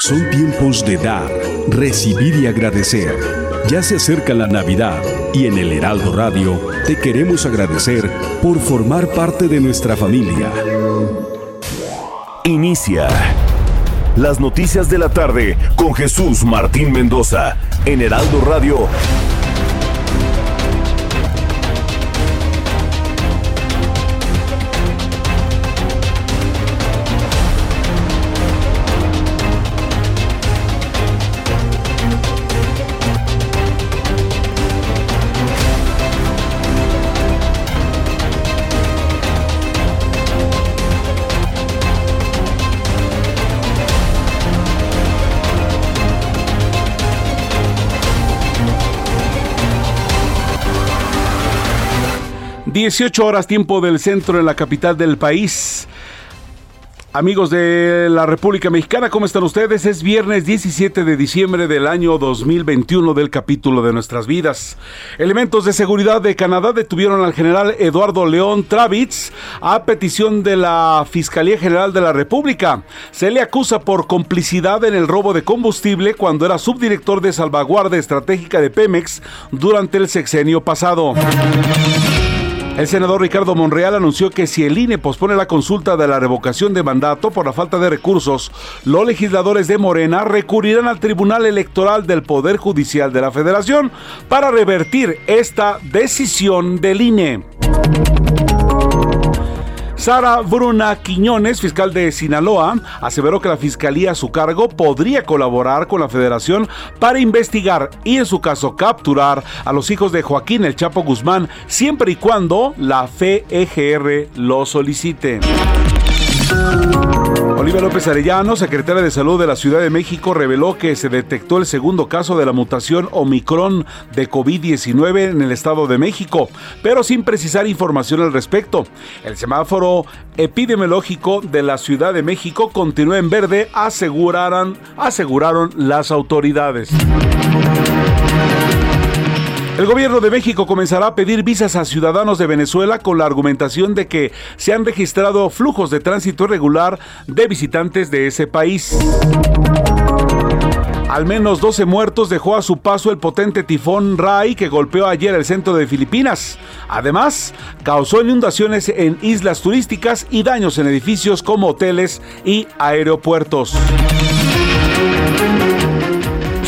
Son tiempos de dar, recibir y agradecer. Ya se acerca la Navidad y en el Heraldo Radio te queremos agradecer por formar parte de nuestra familia. Inicia las noticias de la tarde con Jesús Martín Mendoza en Heraldo Radio. Dieciocho horas tiempo del centro en la capital del país. Amigos de la República Mexicana, ¿cómo están ustedes? Es viernes 17 de diciembre del año 2021 del capítulo de nuestras vidas. Elementos de seguridad de Canadá detuvieron al general Eduardo León Travitz a petición de la Fiscalía General de la República. Se le acusa por complicidad en el robo de combustible cuando era subdirector de salvaguardia estratégica de Pemex durante el sexenio pasado. El senador Ricardo Monreal anunció que si el INE pospone la consulta de la revocación de mandato por la falta de recursos, los legisladores de Morena recurrirán al Tribunal Electoral del Poder Judicial de la Federación para revertir esta decisión del INE. Sara Bruna Quiñones, fiscal de Sinaloa, aseveró que la fiscalía a su cargo podría colaborar con la federación para investigar y en su caso capturar a los hijos de Joaquín El Chapo Guzmán siempre y cuando la FEGR lo solicite. Olivia López Arellano, secretaria de Salud de la Ciudad de México, reveló que se detectó el segundo caso de la mutación Omicron de COVID-19 en el Estado de México, pero sin precisar información al respecto. El semáforo epidemiológico de la Ciudad de México continúa en verde, aseguraron, aseguraron las autoridades. El gobierno de México comenzará a pedir visas a ciudadanos de Venezuela con la argumentación de que se han registrado flujos de tránsito irregular de visitantes de ese país. Al menos 12 muertos dejó a su paso el potente tifón Rai que golpeó ayer el centro de Filipinas. Además, causó inundaciones en islas turísticas y daños en edificios como hoteles y aeropuertos.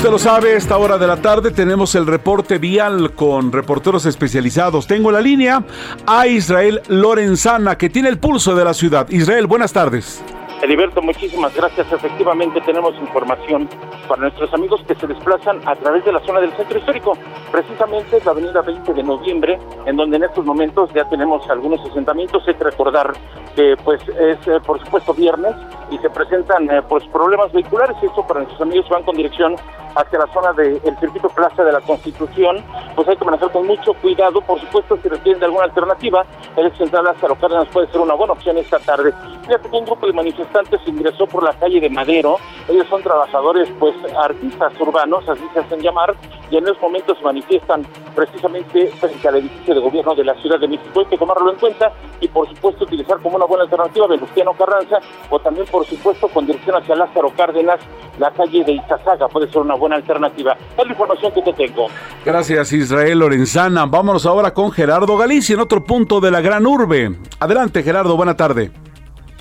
Usted lo sabe, a esta hora de la tarde tenemos el reporte vial con reporteros especializados. Tengo la línea a Israel Lorenzana, que tiene el pulso de la ciudad. Israel, buenas tardes. Heriberto, muchísimas gracias. Efectivamente tenemos información para nuestros amigos que se desplazan a través de la zona del centro histórico, precisamente la avenida 20 de noviembre, en donde en estos momentos ya tenemos algunos asentamientos. Hay que recordar que pues es eh, por supuesto viernes y se presentan eh, pues problemas vehiculares. Esto para nuestros amigos van con dirección hacia la zona del circuito Plaza de la Constitución, pues hay que manejar con mucho cuidado. Por supuesto, si requieren de alguna alternativa, el central Lázaro Cárdenas puede ser una buena opción esta tarde. Fíjate que un grupo de manifestantes ingresó por la calle de Madero. Ellos son trabajadores, pues artistas urbanos, así se hacen llamar, y en estos momentos se manifiestan precisamente frente al edificio de gobierno de la Ciudad de México. Hay que tomarlo en cuenta y, por supuesto, utilizar como una buena alternativa Venustiano Carranza o también, por supuesto, con dirección hacia Lázaro Cárdenas, la calle de Izazaga puede ser una buena alternativa. Es la información que te tengo. Gracias, Israel Lorenzana. Vámonos ahora con Gerardo Galicia en otro punto de la gran urbe. Adelante, Gerardo, buena tarde.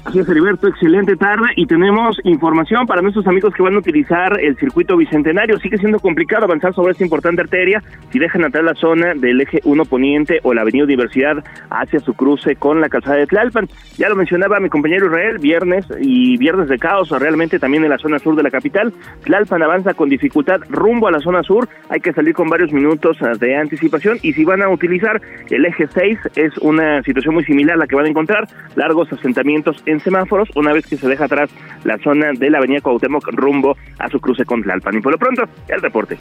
Así es, Heriberto, excelente tarde y tenemos información para nuestros amigos que van a utilizar el circuito bicentenario. Sigue siendo complicado avanzar sobre esta importante arteria si dejan atrás la zona del eje 1 poniente o la avenida Universidad hacia su cruce con la calzada de Tlalpan. Ya lo mencionaba mi compañero Israel, viernes y viernes de caos realmente también en la zona sur de la capital. Tlalpan avanza con dificultad rumbo a la zona sur, hay que salir con varios minutos de anticipación y si van a utilizar el eje 6 es una situación muy similar a la que van a encontrar, largos asentamientos en semáforos una vez que se deja atrás la zona de la avenida Cuauhtémoc rumbo a su cruce con Tlalpan. Y por lo pronto, el reporte.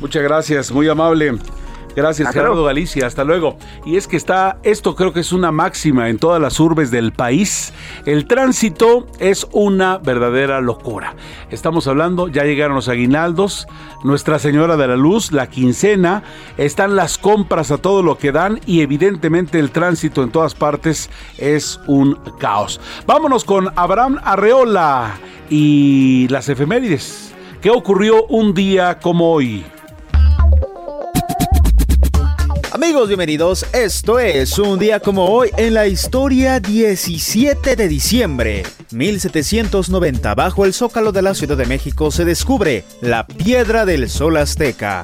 Muchas gracias, muy amable. Gracias, Gerardo Galicia. Hasta luego. Y es que está, esto creo que es una máxima en todas las urbes del país. El tránsito es una verdadera locura. Estamos hablando, ya llegaron los aguinaldos, Nuestra Señora de la Luz, la quincena, están las compras a todo lo que dan y evidentemente el tránsito en todas partes es un caos. Vámonos con Abraham Arreola y las efemérides. ¿Qué ocurrió un día como hoy? Amigos, bienvenidos. Esto es un día como hoy en la historia 17 de diciembre. 1790, bajo el zócalo de la Ciudad de México se descubre la Piedra del Sol Azteca.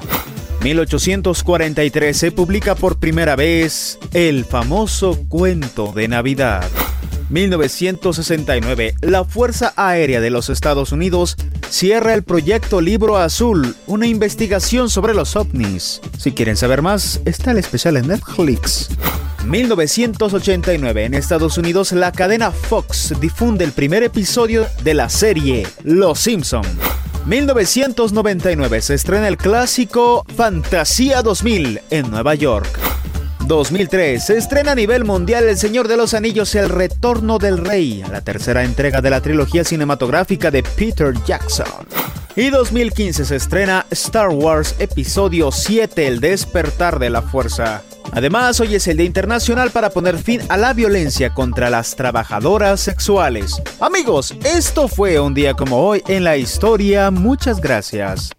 1843 se publica por primera vez el famoso cuento de Navidad. 1969, la Fuerza Aérea de los Estados Unidos cierra el proyecto Libro Azul, una investigación sobre los ovnis. Si quieren saber más, está el especial en Netflix. 1989, en Estados Unidos, la cadena Fox difunde el primer episodio de la serie Los Simpson. 1999 se estrena el clásico Fantasía 2000 en Nueva York. 2003 se estrena a nivel mundial El Señor de los Anillos, El Retorno del Rey, la tercera entrega de la trilogía cinematográfica de Peter Jackson. Y 2015 se estrena Star Wars Episodio 7, El despertar de la fuerza. Además, hoy es el Día Internacional para poner fin a la violencia contra las trabajadoras sexuales. Amigos, esto fue un día como hoy en la historia. Muchas gracias.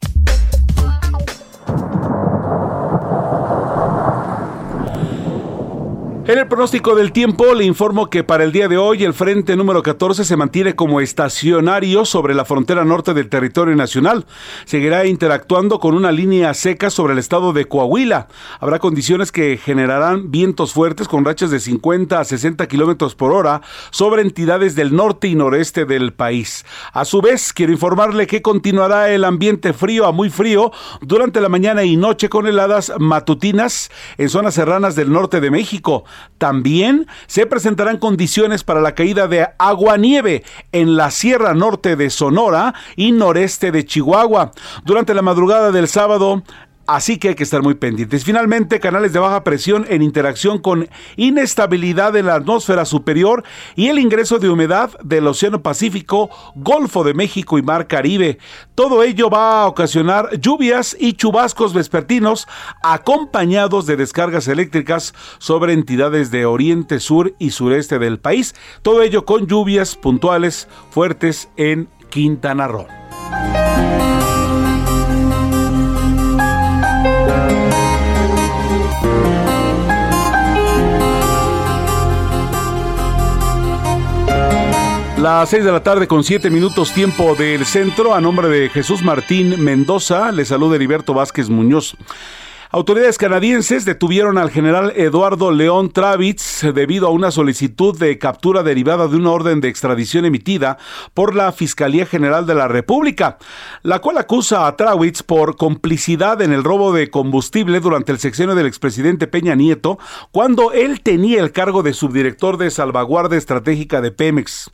En el pronóstico del tiempo le informo que para el día de hoy el frente número 14 se mantiene como estacionario sobre la frontera norte del territorio nacional. Seguirá interactuando con una línea seca sobre el estado de Coahuila. Habrá condiciones que generarán vientos fuertes con rachas de 50 a 60 kilómetros por hora sobre entidades del norte y noreste del país. A su vez, quiero informarle que continuará el ambiente frío a muy frío durante la mañana y noche con heladas matutinas en zonas serranas del norte de México. También se presentarán condiciones para la caída de agua-nieve en la Sierra Norte de Sonora y noreste de Chihuahua. Durante la madrugada del sábado, Así que hay que estar muy pendientes. Finalmente, canales de baja presión en interacción con inestabilidad en la atmósfera superior y el ingreso de humedad del Océano Pacífico, Golfo de México y Mar Caribe. Todo ello va a ocasionar lluvias y chubascos vespertinos acompañados de descargas eléctricas sobre entidades de oriente, sur y sureste del país. Todo ello con lluvias puntuales fuertes en Quintana Roo. Las 6 de la tarde con 7 minutos tiempo del centro, a nombre de Jesús Martín Mendoza, le saluda Heriberto Vázquez Muñoz. Autoridades canadienses detuvieron al general Eduardo León Travitz debido a una solicitud de captura derivada de una orden de extradición emitida por la Fiscalía General de la República, la cual acusa a Travitz por complicidad en el robo de combustible durante el sexenio del expresidente Peña Nieto, cuando él tenía el cargo de subdirector de salvaguardia estratégica de Pemex.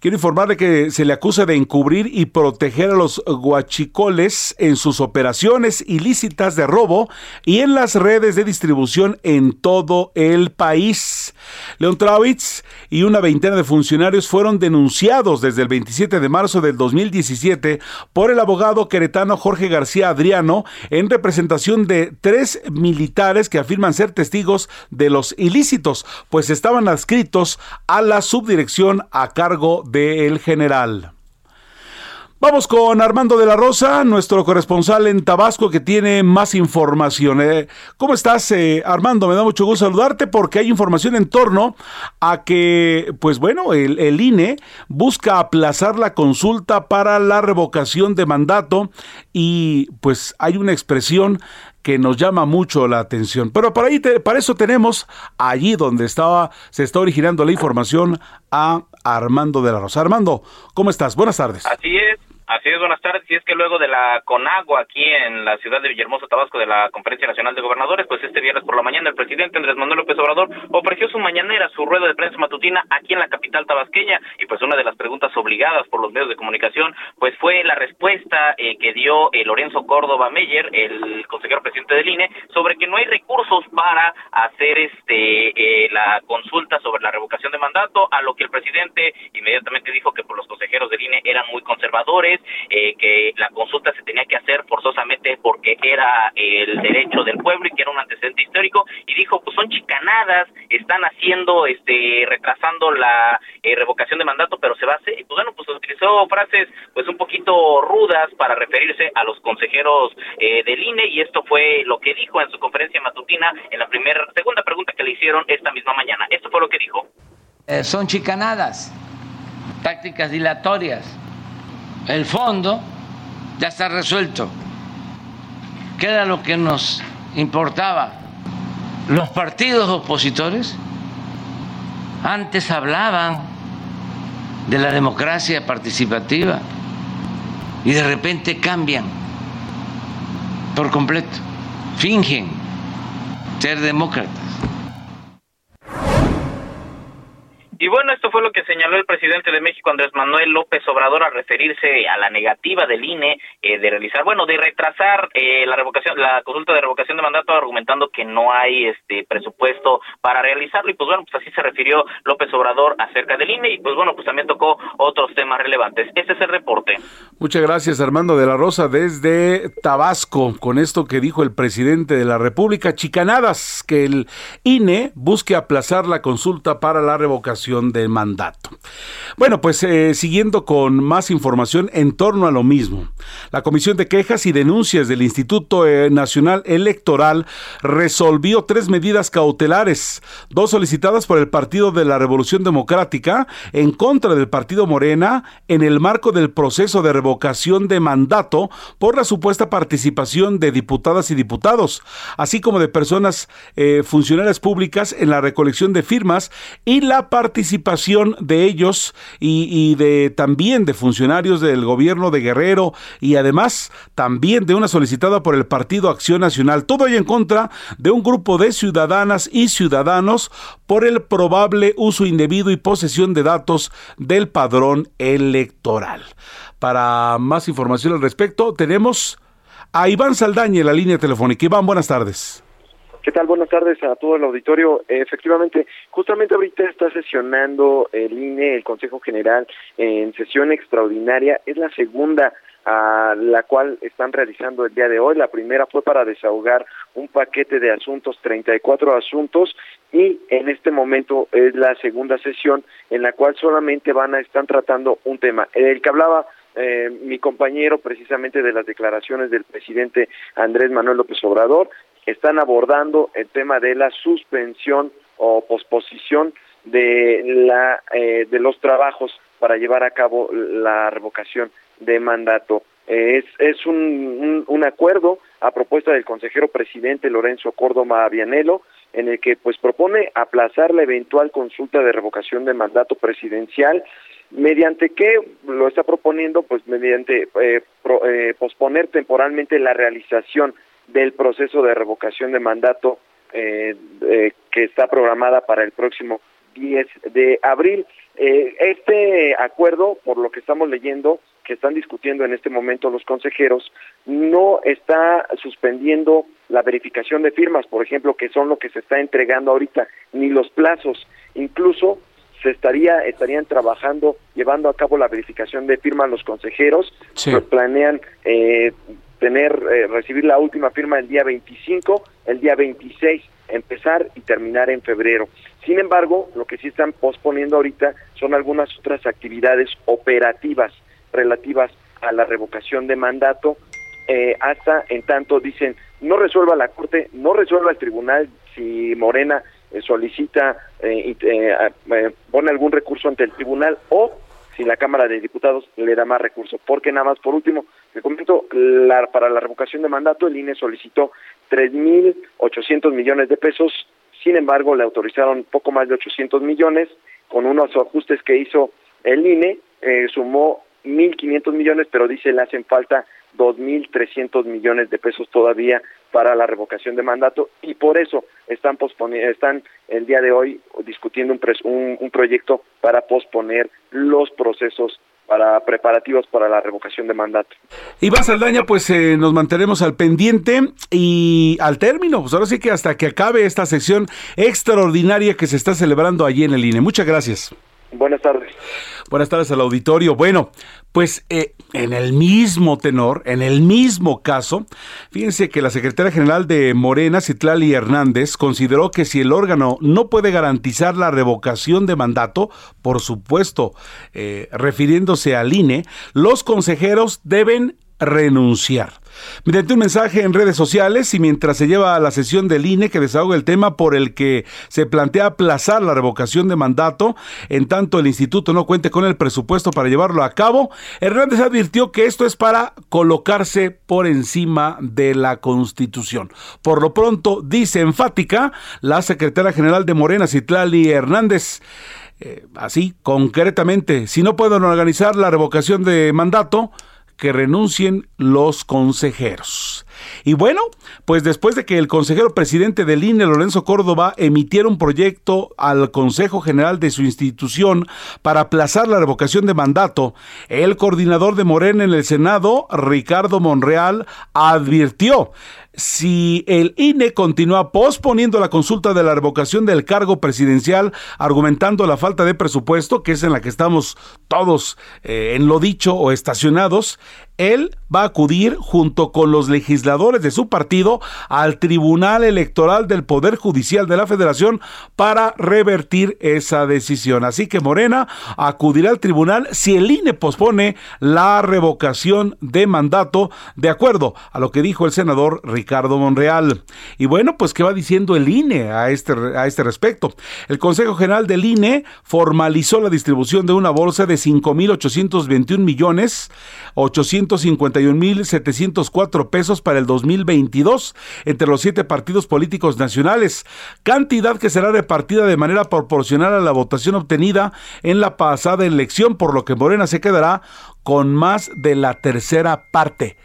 Quiero informarle que se le acusa de encubrir y proteger a los guachicoles en sus operaciones ilícitas de robo y en las redes de distribución en todo el país. Leon Trawitz y una veintena de funcionarios fueron denunciados desde el 27 de marzo del 2017 por el abogado queretano Jorge García Adriano en representación de tres militares que afirman ser testigos de los ilícitos, pues estaban adscritos a la subdirección a cargo del general. Vamos con Armando de la Rosa, nuestro corresponsal en Tabasco que tiene más información. Eh, ¿Cómo estás, eh, Armando? Me da mucho gusto saludarte porque hay información en torno a que, pues bueno, el, INE busca aplazar la consulta para la revocación de mandato y pues hay una expresión que nos llama mucho la atención. Pero para, ahí para eso tenemos allí donde estaba, se está originando la información a Armando de la Rosa. Armando, ¿cómo estás? Buenas tardes. Así es. Así es, buenas tardes. Y es que luego de la Conagua aquí en la ciudad de Villahermosa, Tabasco, de la Conferencia Nacional de Gobernadores, pues este viernes por la mañana el presidente Andrés Manuel López Obrador ofreció su mañanera, su rueda de prensa matutina aquí en la capital tabasqueña. Y pues una de las preguntas obligadas por los medios de comunicación, pues fue la respuesta eh, que dio eh, Lorenzo Córdoba Meyer, el consejero presidente del INE, sobre que no hay recursos para hacer este eh, la consulta sobre la revocación de mandato, a lo que el presidente inmediatamente dijo que por los consejeros del INE eran muy conservadores eh, que la consulta se tenía que hacer forzosamente porque era el derecho del pueblo y que era un antecedente histórico y dijo pues son chicanadas están haciendo este retrasando la eh, revocación de mandato pero se va a hacer y pues bueno pues utilizó frases pues un poquito rudas para referirse a los consejeros eh, del INE y esto fue lo que dijo en su conferencia matutina en la primera segunda pregunta que le hicieron esta misma mañana. Esto fue lo que dijo. Son chicanadas tácticas dilatorias el fondo ya está resuelto. ¿Qué era lo que nos importaba? Los partidos opositores antes hablaban de la democracia participativa y de repente cambian por completo, fingen ser demócratas. Y bueno, esto fue lo que señaló el presidente de México, Andrés Manuel López Obrador, al referirse a la negativa del INE eh, de realizar, bueno, de retrasar eh, la revocación, la consulta de revocación de mandato, argumentando que no hay este presupuesto para realizarlo. Y pues bueno, pues así se refirió López Obrador acerca del INE. Y pues bueno, pues también tocó otros temas relevantes. Este es el reporte. Muchas gracias, Armando de la Rosa, desde Tabasco, con esto que dijo el presidente de la República, chicanadas, que el INE busque aplazar la consulta para la revocación de mandato. Bueno, pues eh, siguiendo con más información en torno a lo mismo. La Comisión de Quejas y Denuncias del Instituto eh, Nacional Electoral resolvió tres medidas cautelares, dos solicitadas por el Partido de la Revolución Democrática en contra del Partido Morena en el marco del proceso de revocación de mandato por la supuesta participación de diputadas y diputados, así como de personas eh, funcionarias públicas en la recolección de firmas y la participación participación de ellos y, de también de funcionarios del gobierno de Guerrero y además también de una solicitada por el Partido Acción Nacional. Todo ello en contra de un grupo de ciudadanas y ciudadanos por el probable uso indebido y posesión de datos del padrón electoral. Para más información al respecto, tenemos a Iván Saldaña en la línea telefónica. Iván, buenas tardes. ¿Qué tal? Buenas tardes a todo el auditorio. Efectivamente, justamente ahorita está sesionando el INE, el Consejo General, en sesión extraordinaria. Es la segunda a la cual están realizando el día de hoy. La primera fue para desahogar un paquete de asuntos, 34 asuntos, y en este momento es la segunda sesión en la cual solamente van a estar tratando un tema. El que hablaba eh, mi compañero precisamente de las declaraciones del presidente Andrés Manuel López Obrador están abordando el tema de la suspensión o posposición de la eh, de los trabajos para llevar a cabo la revocación de mandato. es es un, un, acuerdo a propuesta del consejero presidente Lorenzo Córdoba Vianelo en el que pues propone aplazar la eventual consulta de revocación de mandato presidencial mediante qué lo está proponiendo pues mediante eh, eh, posponer temporalmente la realización del proceso de revocación de mandato eh, que está programada para el próximo 10 de abril. Eh, este acuerdo, por lo que estamos leyendo, que están discutiendo en este momento los consejeros, no está suspendiendo la verificación de firmas, por ejemplo, que son lo que se está entregando ahorita, ni los plazos. Incluso se estaría estarían trabajando llevando a cabo la verificación de firmas los consejeros planean eh, tener, eh, recibir la última firma el día 25, el día 26 empezar y terminar en febrero. Sin embargo, lo que sí están posponiendo ahorita son algunas otras actividades operativas relativas a la revocación de mandato, eh, hasta en tanto dicen, no resuelva la Corte, no resuelva el tribunal si Morena eh, solicita, pone algún recurso ante el tribunal o si la Cámara de Diputados le da más recursos. Porque nada más, por último, le comento, la, para la revocación de mandato el INE solicitó 3.800 millones de pesos, sin embargo le autorizaron poco más de 800 millones, con unos ajustes que hizo el INE, eh, sumó 1.500 millones, pero dice le hacen falta 2.300 millones de pesos todavía para la revocación de mandato. Y por eso están posponiendo, están el día de hoy discutiendo un, un, un proyecto para posponer los procesos para preparativos para la revocación de mandato. Iván Saldaña, pues eh, nos mantenemos al pendiente y al término, pues ahora sí que hasta que acabe esta sesión extraordinaria que se está celebrando allí en el INE. Muchas gracias. Buenas tardes. Buenas tardes al auditorio. Bueno, pues eh, en el mismo tenor, en el mismo caso, fíjense que la secretaria general de Morena, Citlali Hernández, consideró que si el órgano no puede garantizar la revocación de mandato, por supuesto, eh, refiriéndose al INE, los consejeros deben renunciar. Mediante un mensaje en redes sociales y mientras se lleva a la sesión del INE que desahoga el tema por el que se plantea aplazar la revocación de mandato, en tanto el instituto no cuente con el presupuesto para llevarlo a cabo, Hernández advirtió que esto es para colocarse por encima de la Constitución. Por lo pronto, dice enfática la secretaria general de Morena, Citlali Hernández, eh, así concretamente, si no pueden organizar la revocación de mandato, que renuncien los consejeros. Y bueno, pues después de que el consejero presidente del INE, Lorenzo Córdoba, emitiera un proyecto al Consejo General de su institución para aplazar la revocación de mandato, el coordinador de Morena en el Senado, Ricardo Monreal, advirtió si el INE continúa posponiendo la consulta de la revocación del cargo presidencial, argumentando la falta de presupuesto, que es en la que estamos todos eh, en lo dicho o estacionados, él va a acudir junto con los legisladores de su partido al Tribunal Electoral del Poder Judicial de la Federación para revertir esa decisión. Así que Morena acudirá al tribunal si el INE pospone la revocación de mandato, de acuerdo a lo que dijo el senador Ricardo Monreal. Y bueno, pues ¿qué va diciendo el INE a este, a este respecto? El Consejo General del INE formalizó la distribución de una bolsa de 5.821 millones 851.704 pesos para el 2022 entre los siete partidos políticos nacionales, cantidad que será repartida de manera proporcional a la votación obtenida en la pasada elección, por lo que Morena se quedará con más de la tercera parte.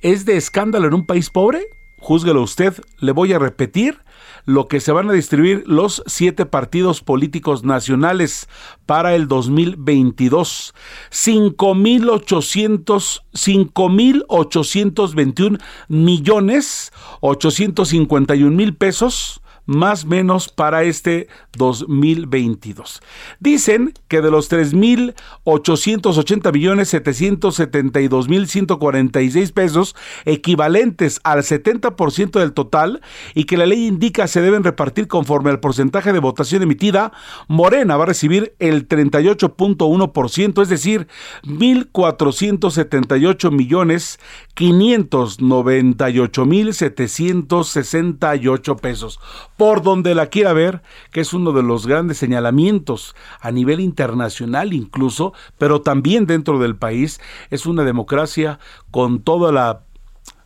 ¿Es de escándalo en un país pobre? Júzguelo usted, le voy a repetir lo que se van a distribuir los siete partidos políticos nacionales para el 2022. 5.800, 5.821 millones 851 mil pesos más menos para este 2022. Dicen que de los 3.880 millones 772 mil 146 pesos equivalentes al 70% del total y que la ley indica se deben repartir conforme al porcentaje de votación emitida, Morena va a recibir el 38.1%, es decir, 1.478 millones 598 mil 768 pesos por donde la quiera ver, que es uno de los grandes señalamientos a nivel internacional incluso, pero también dentro del país, es una democracia con toda la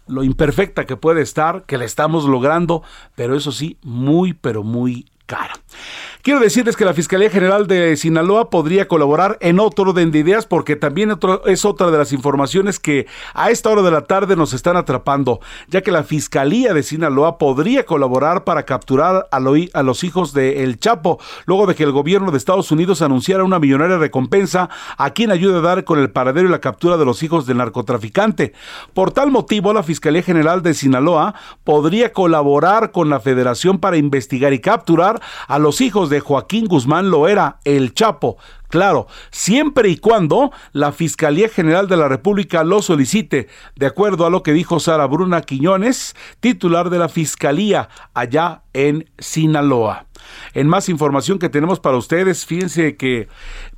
lo imperfecta que puede estar, que la estamos logrando, pero eso sí, muy, pero muy cara. Quiero decirles que la Fiscalía General de Sinaloa podría colaborar en otro orden de ideas porque también es otra de las informaciones que a esta hora de la tarde nos están atrapando, ya que la Fiscalía de Sinaloa podría colaborar para capturar a, los hijos de El Chapo, luego de que el gobierno de Estados Unidos anunciara una millonaria recompensa a quien ayude a dar con el paradero y la captura de los hijos del narcotraficante. Por tal motivo, la Fiscalía General de Sinaloa podría colaborar con la Federación para investigar y capturar a los hijos de Joaquín Guzmán Loera, el Chapo. Claro, siempre y cuando la Fiscalía General de la República lo solicite, de acuerdo a lo que dijo Sara Bruna Quiñones, titular de la Fiscalía allá en Sinaloa. En más información que tenemos para ustedes, fíjense que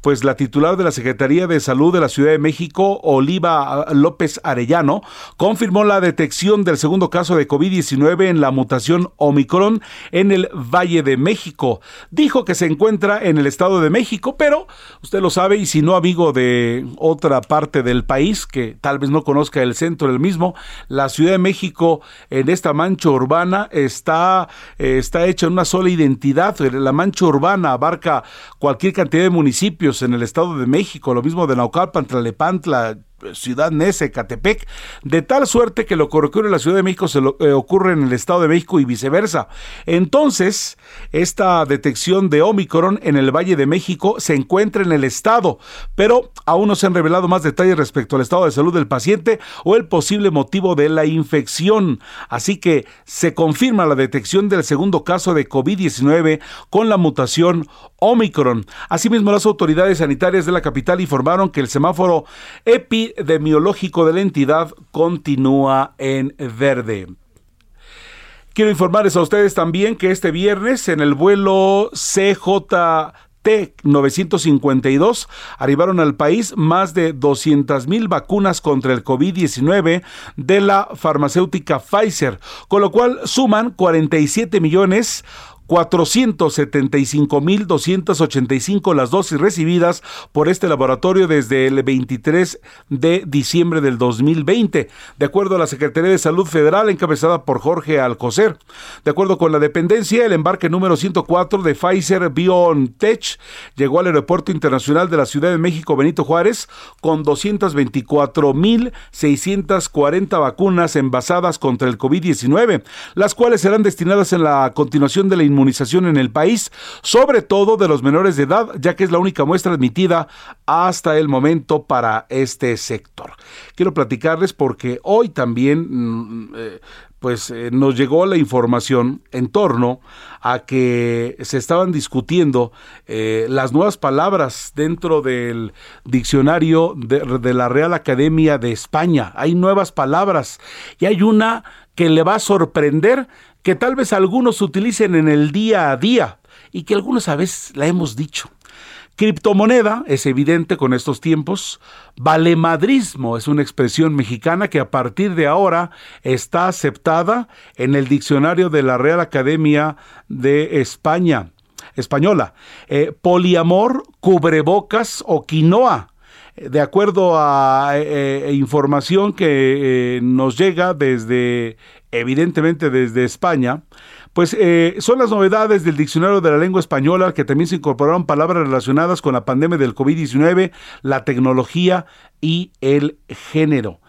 pues la titular de la Secretaría de Salud de la Ciudad de México, Oliva López Arellano, confirmó la detección del segundo caso de COVID-19 en la mutación Omicron en el Valle de México. Dijo que se encuentra en el Estado de México, pero usted lo sabe y si no amigo de otra parte del país que tal vez no conozca el centro del mismo, la Ciudad de México en esta mancha urbana está, está hecha en una sola identidad. La mancha urbana abarca cualquier cantidad de municipios en el Estado de México, lo mismo de Naucalpan, Tlalepantla, Ciudad Nese, Catepec, de tal suerte que lo que ocurre en la Ciudad de México se lo, eh, ocurre en el Estado de México y viceversa. Entonces, esta detección de Omicron en el Valle de México se encuentra en el Estado, pero aún no se han revelado más detalles respecto al estado de salud del paciente o el posible motivo de la infección. Así que se confirma la detección del segundo caso de COVID-19 con la mutación Omicron. Asimismo, las autoridades sanitarias de la capital informaron que el semáforo epidemiológico de la entidad continúa en verde. Quiero informarles a ustedes también que este viernes en el vuelo CJ T-952 arribaron al país más de 200 mil vacunas contra el COVID-19 de la farmacéutica Pfizer, con lo cual suman 47 millones 475.285 las dosis recibidas por este laboratorio desde el 23 de diciembre del 2020, de acuerdo a la Secretaría de Salud Federal encabezada por Jorge Alcocer. De acuerdo con la dependencia, el embarque número 104 de Pfizer BioNTech llegó al Aeropuerto Internacional de la Ciudad de México Benito Juárez con 224.640 vacunas envasadas contra el COVID-19, las cuales serán destinadas en la continuación de la inmunización en el país, sobre todo de los menores de edad, ya que es la única muestra admitida hasta el momento para este sector. Quiero platicarles porque hoy también mm, eh, pues eh, nos llegó la información en torno a que se estaban discutiendo eh, las nuevas palabras dentro del diccionario de, de, la Real Academia de España. Hay nuevas palabras y hay una que le va a sorprender que tal vez algunos utilicen en el día a día y que algunos a veces la hemos dicho. Criptomoneda es evidente con estos tiempos. Valemadrismo es una expresión mexicana que a partir de ahora está aceptada en el diccionario de la Real Academia de España, española. Eh, poliamor, cubrebocas o quinoa. De acuerdo a eh, eh, información que nos llega desde evidentemente desde España, pues eh, son las novedades del diccionario de la lengua española que también se incorporaron palabras relacionadas con la pandemia del COVID-19, la tecnología y el género.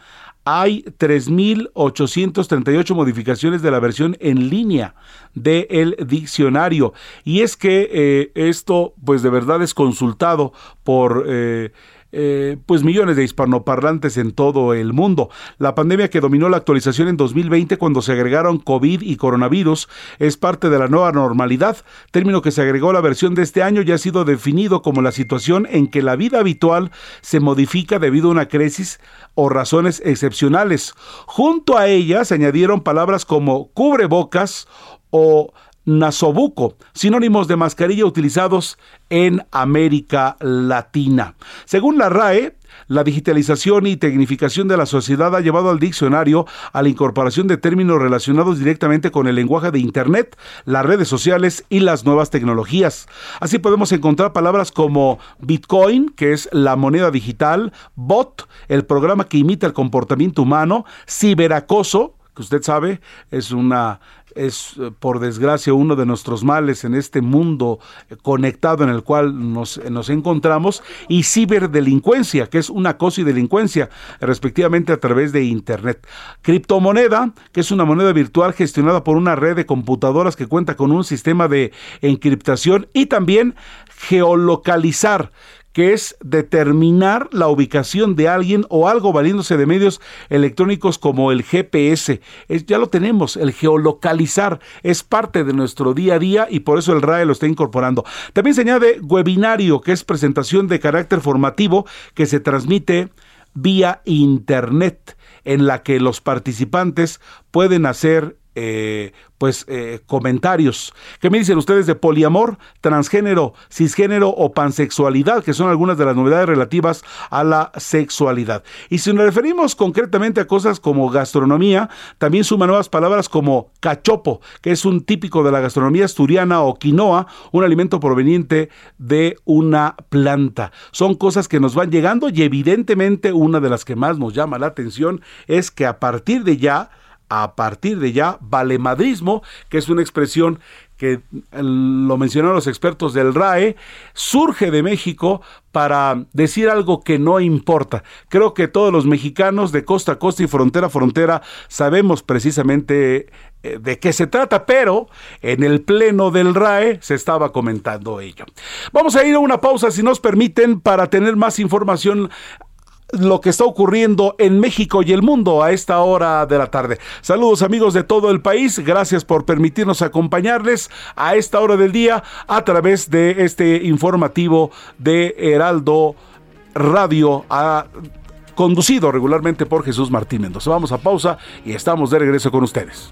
Hay 3.838 modificaciones de la versión en línea del diccionario. Y es que eh, esto, pues de verdad es consultado por... Eh, eh, pues millones de hispanoparlantes en todo el mundo. La pandemia que dominó la actualización en 2020 cuando se agregaron COVID y coronavirus es parte de la nueva normalidad, término que se agregó a la versión de este año ya ha sido definido como la situación en que la vida habitual se modifica debido a una crisis o razones excepcionales. Junto a ella se añadieron palabras como cubrebocas o nasobuco, sinónimos de mascarilla utilizados en América Latina. Según la RAE, la digitalización y tecnificación de la sociedad ha llevado al diccionario a la incorporación de términos relacionados directamente con el lenguaje de Internet, las redes sociales y las nuevas tecnologías. Así podemos encontrar palabras como Bitcoin, que es la moneda digital, bot, el programa que imita el comportamiento humano, ciberacoso, que usted sabe es una es eh, por desgracia uno de nuestros males en este mundo eh, conectado en el cual nos, nos encontramos, y ciberdelincuencia, que es una cosa y delincuencia, respectivamente a través de Internet. Criptomoneda, que es una moneda virtual gestionada por una red de computadoras que cuenta con un sistema de encriptación y también geolocalizar, que es determinar la ubicación de alguien o algo valiéndose de medios electrónicos como el GPS. ya lo tenemos, el geolocalizar es parte de nuestro día a día y por eso el RAE lo está incorporando. También se añade webinario, que es presentación de carácter formativo que se transmite vía Internet, en la que los participantes pueden hacer eh, pues eh, comentarios. ¿Qué me dicen ustedes de poliamor, transgénero, cisgénero o pansexualidad, que son algunas de las novedades relativas a la sexualidad? Y si nos referimos concretamente a cosas como gastronomía, también suman nuevas palabras como cachopo, que es un típico de la gastronomía asturiana, o quinoa, un alimento proveniente de una planta. Son cosas que nos van llegando y evidentemente una de las que más nos llama la atención es que a partir de ya, a partir de ya, valemadrismo, que es una expresión que lo mencionaron los expertos del RAE, surge de México para decir algo que no importa. Creo que todos los mexicanos de costa a costa y frontera a frontera sabemos precisamente eh, de qué se trata, pero en el pleno del RAE se estaba comentando ello. Vamos a ir a una pausa, si nos permiten, para tener más información lo que está ocurriendo en México y el mundo a esta hora de la tarde. Saludos amigos de todo el país, gracias por permitirnos acompañarles a esta hora del día a través de este informativo de Heraldo Radio. conducido regularmente por Jesús Martín Mendoza. Vamos a pausa y estamos de regreso con ustedes.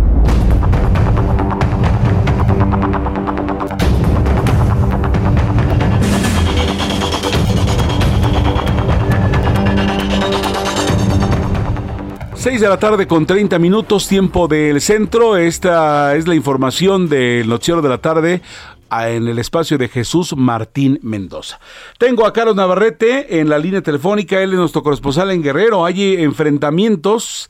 Seis de la tarde con 30 minutos, tiempo del centro. Esta es la información del noticiero de la tarde en el espacio de Jesús Martín Mendoza. Tengo a Carlos Navarrete en la línea telefónica, él es nuestro corresponsal en Guerrero. Hay enfrentamientos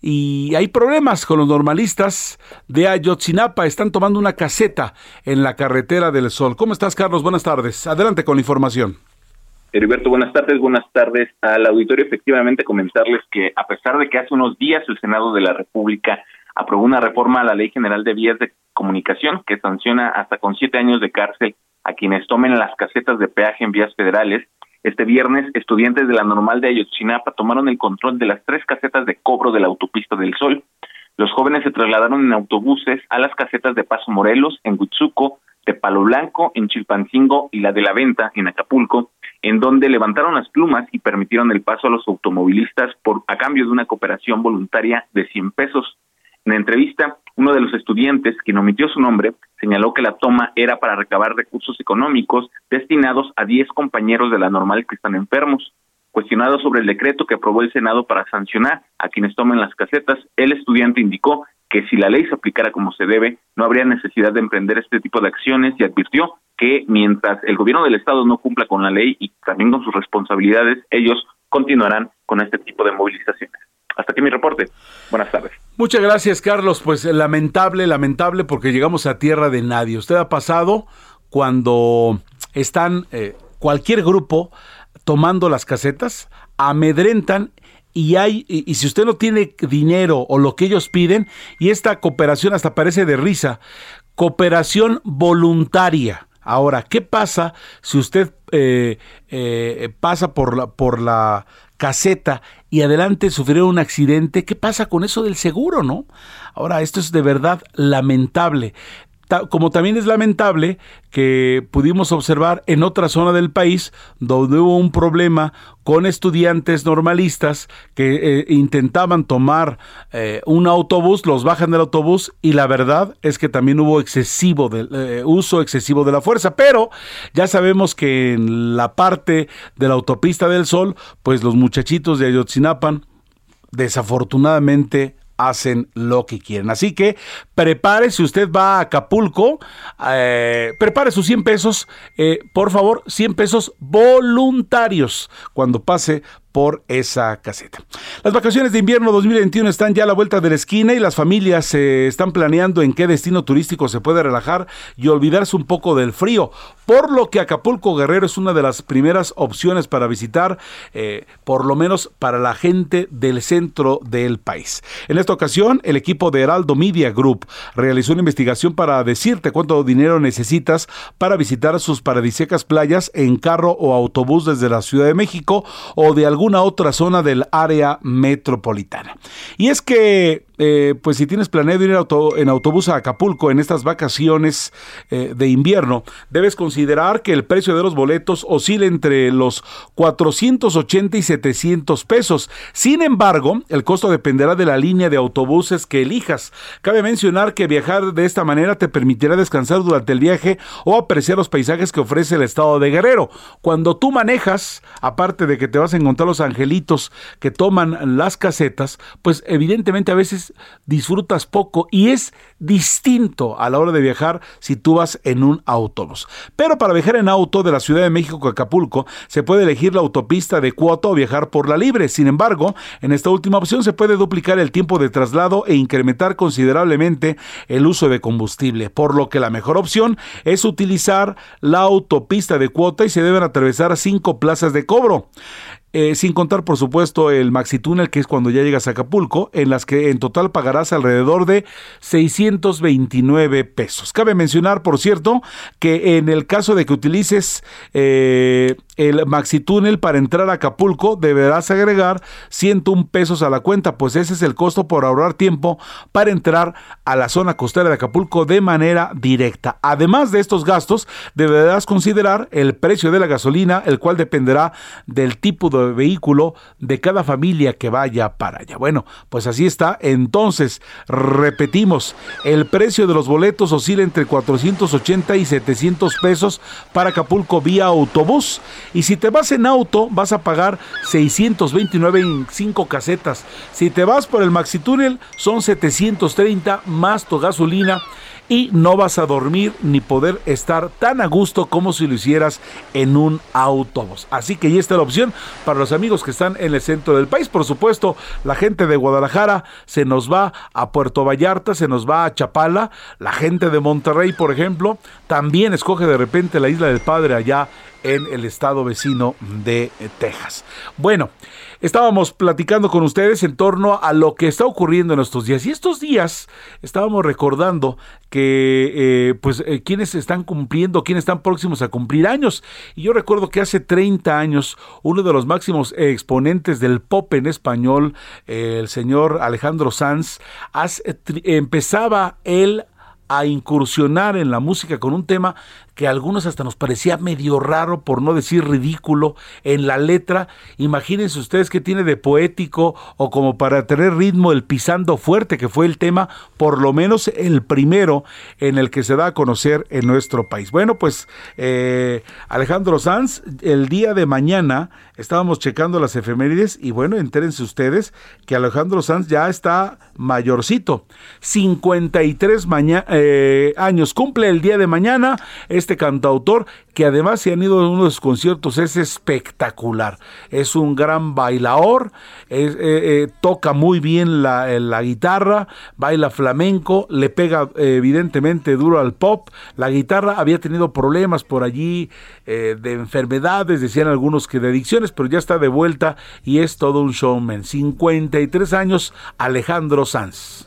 y hay problemas con los normalistas de Ayotzinapa. Están tomando una caseta en la carretera del Sol. ¿Cómo estás, Carlos? Buenas tardes. Adelante con la información. Heriberto, buenas tardes, buenas tardes al auditorio. Efectivamente, comentarles que a pesar de que hace unos días el Senado de la República aprobó una reforma a la Ley General de Vías de Comunicación que sanciona hasta con siete años de cárcel a quienes tomen las casetas de peaje en vías federales, este viernes estudiantes de la normal de Ayotzinapa tomaron el control de las tres casetas de cobro de la autopista del Sol. Los jóvenes se trasladaron en autobuses a las casetas de Paso Morelos, en Huitzuco, de Palo Blanco, en Chilpancingo y la de la Venta, en Acapulco, en donde levantaron las plumas y permitieron el paso a los automovilistas por a cambio de una cooperación voluntaria de 100 pesos. En la entrevista, uno de los estudiantes, quien omitió su nombre, señaló que la toma era para recabar recursos económicos destinados a 10 compañeros de la normal que están enfermos. Cuestionado sobre el decreto que aprobó el Senado para sancionar a quienes tomen las casetas, el estudiante indicó que si la ley se aplicara como se debe, no habría necesidad de emprender este tipo de acciones y advirtió que mientras el gobierno del Estado no cumpla con la ley y también con sus responsabilidades, ellos continuarán con este tipo de movilizaciones. Hasta aquí mi reporte. Buenas tardes. Muchas gracias, Carlos. Pues lamentable, lamentable, porque llegamos a tierra de nadie. Usted ha pasado cuando están eh, cualquier grupo tomando las casetas, amedrentan y hay y, si usted no tiene dinero o lo que ellos piden y esta cooperación hasta parece de risa, cooperación voluntaria. Ahora, ¿qué pasa si usted eh, eh, pasa por la, por la caseta y adelante sufrió un accidente? ¿Qué pasa con eso del seguro, no? Ahora, esto es de verdad lamentable como también es lamentable que pudimos observar en otra zona del país donde hubo un problema con estudiantes normalistas que eh, intentaban tomar eh, un autobús, los bajan del autobús y la verdad es que también hubo excesivo de, eh, uso excesivo de la fuerza, pero ya sabemos que en la parte de la autopista del Sol, pues los muchachitos de Ayotzinapan desafortunadamente hacen lo que quieren. Así que prepare, si usted va a Acapulco, eh, prepare sus 100 pesos, eh, por favor, 100 pesos voluntarios cuando pase por esa caseta. Las vacaciones de invierno 2021 están ya a la vuelta de la esquina y las familias se están planeando en qué destino turístico se puede relajar y olvidarse un poco del frío, por lo que Acapulco Guerrero es una de las primeras opciones para visitar, eh, por lo menos para la gente del centro del país. En esta ocasión, el equipo de Heraldo Media Group realizó una investigación para decirte cuánto dinero necesitas para visitar sus paradisíacas playas en carro o autobús desde la Ciudad de México o de alguna otra zona del área metropolitana. Y es que eh, pues si tienes planeado ir en autobús a Acapulco en estas vacaciones eh, de invierno, debes considerar que el precio de los boletos oscila entre los 480 y 700 pesos. Sin embargo, el costo dependerá de la línea de autobuses que elijas. Cabe mencionar que viajar de esta manera te permitirá descansar durante el viaje o apreciar los paisajes que ofrece el estado de Guerrero. Cuando tú manejas, aparte de que te vas a encontrar los angelitos que toman las casetas, pues evidentemente a veces disfrutas poco y es distinto a la hora de viajar si tú vas en un autobús. Pero para viajar en auto de la Ciudad de México a Acapulco se puede elegir la autopista de cuota o viajar por la libre. Sin embargo, en esta última opción se puede duplicar el tiempo de traslado e incrementar considerablemente el uso de combustible, por lo que la mejor opción es utilizar la autopista de cuota y se deben atravesar cinco plazas de cobro. Eh, sin contar por supuesto el maxi túnel que es cuando ya llegas a Acapulco, en las que en total pagarás alrededor de 629 pesos. Cabe mencionar, por cierto, que en el caso de que utilices eh, el maxi túnel para entrar a Acapulco, deberás agregar 101 pesos a la cuenta, pues ese es el costo por ahorrar tiempo para entrar a la zona costera de Acapulco de manera directa. Además de estos gastos, deberás considerar el precio de la gasolina, el cual dependerá del tipo de vehículo de cada familia que vaya para allá. Bueno, pues así está. Entonces, repetimos, el precio de los boletos oscila entre 480 y 700 pesos para Acapulco vía autobús. Y si te vas en auto, vas a pagar 629 en 5 casetas. Si te vas por el Maxi Túnel, son 730 más tu gasolina y no vas a dormir ni poder estar tan a gusto como si lo hicieras en un autobús. Así que ya está la opción para los amigos que están en el centro del país. Por supuesto, la gente de Guadalajara se nos va a Puerto Vallarta, se nos va a Chapala. La gente de Monterrey, por ejemplo, también escoge de repente la isla del Padre allá en el estado vecino de Texas. Bueno, estábamos platicando con ustedes en torno a lo que está ocurriendo en estos días. Y estos días estábamos recordando que eh, pues eh, quienes están cumpliendo, quienes están próximos a cumplir años. Y yo recuerdo que hace 30 años uno de los máximos exponentes del pop en español, el señor Alejandro Sanz, empezaba él a incursionar en la música con un tema que a algunos hasta nos parecía medio raro, por no decir ridículo, en la letra. Imagínense ustedes qué tiene de poético o como para tener ritmo el pisando fuerte, que fue el tema, por lo menos el primero en el que se da a conocer en nuestro país. Bueno, pues eh, Alejandro Sanz, el día de mañana estábamos checando las efemérides y bueno, entérense ustedes que Alejandro Sanz ya está mayorcito, 53 eh, años, cumple el día de mañana. Este cantautor que además se han ido a uno de conciertos es espectacular. Es un gran bailador, eh, eh, toca muy bien la, la, guitarra, baila flamenco, le pega evidentemente duro al pop. La guitarra había tenido problemas por allí de enfermedades, decían algunos que de adicciones, pero ya está de vuelta y es todo un showman. 53 años, Alejandro Sanz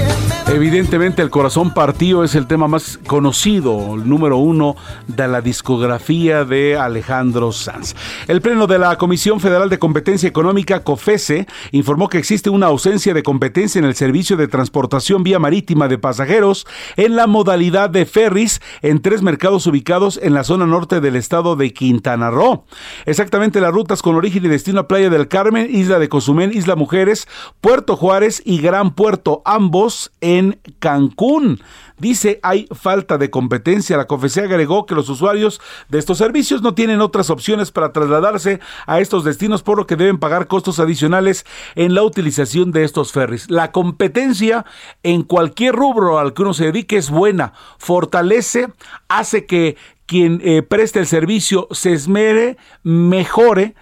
¿Quién me va Evidentemente el corazón partido es el tema más conocido, el número uno de la discografía de Alejandro Sanz. El Pleno de la Comisión Federal de Competencia Económica, COFESE, informó que existe una ausencia de competencia en el servicio de transportación vía marítima de pasajeros en la modalidad de ferries en tres mercados ubicados en la zona norte del estado de Quintana Roo. Exactamente las rutas con origen y destino a Playa del Carmen, Isla de Cozumel, Isla Mujeres, Puerto Juárez y Gran Puerto, ambos en Cancún. Dice, hay falta de competencia. La COFESE agregó que los usuarios de estos servicios no tienen otras opciones para trasladarse a estos destinos, por lo que deben pagar costos adicionales en la utilización de estos ferries. La competencia en cualquier rubro al que uno se dedique es buena, fortalece, hace que quien eh, preste el servicio se esmere, mejore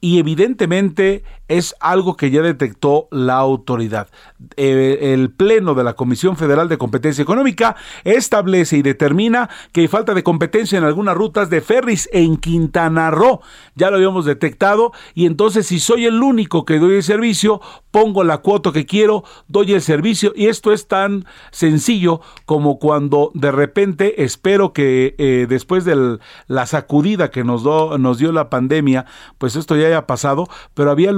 y evidentemente es algo que ya detectó la autoridad. Eh, el Pleno de la Comisión Federal de Competencia Económica establece y determina que hay falta de competencia en algunas rutas de ferries en Quintana Roo. Ya lo habíamos detectado y entonces si soy el único que doy el servicio, pongo la cuota que quiero, doy el servicio y esto es tan sencillo como cuando de repente espero que eh, después de la sacudida que nos, nos dio la pandemia, pues esto ya haya pasado, pero había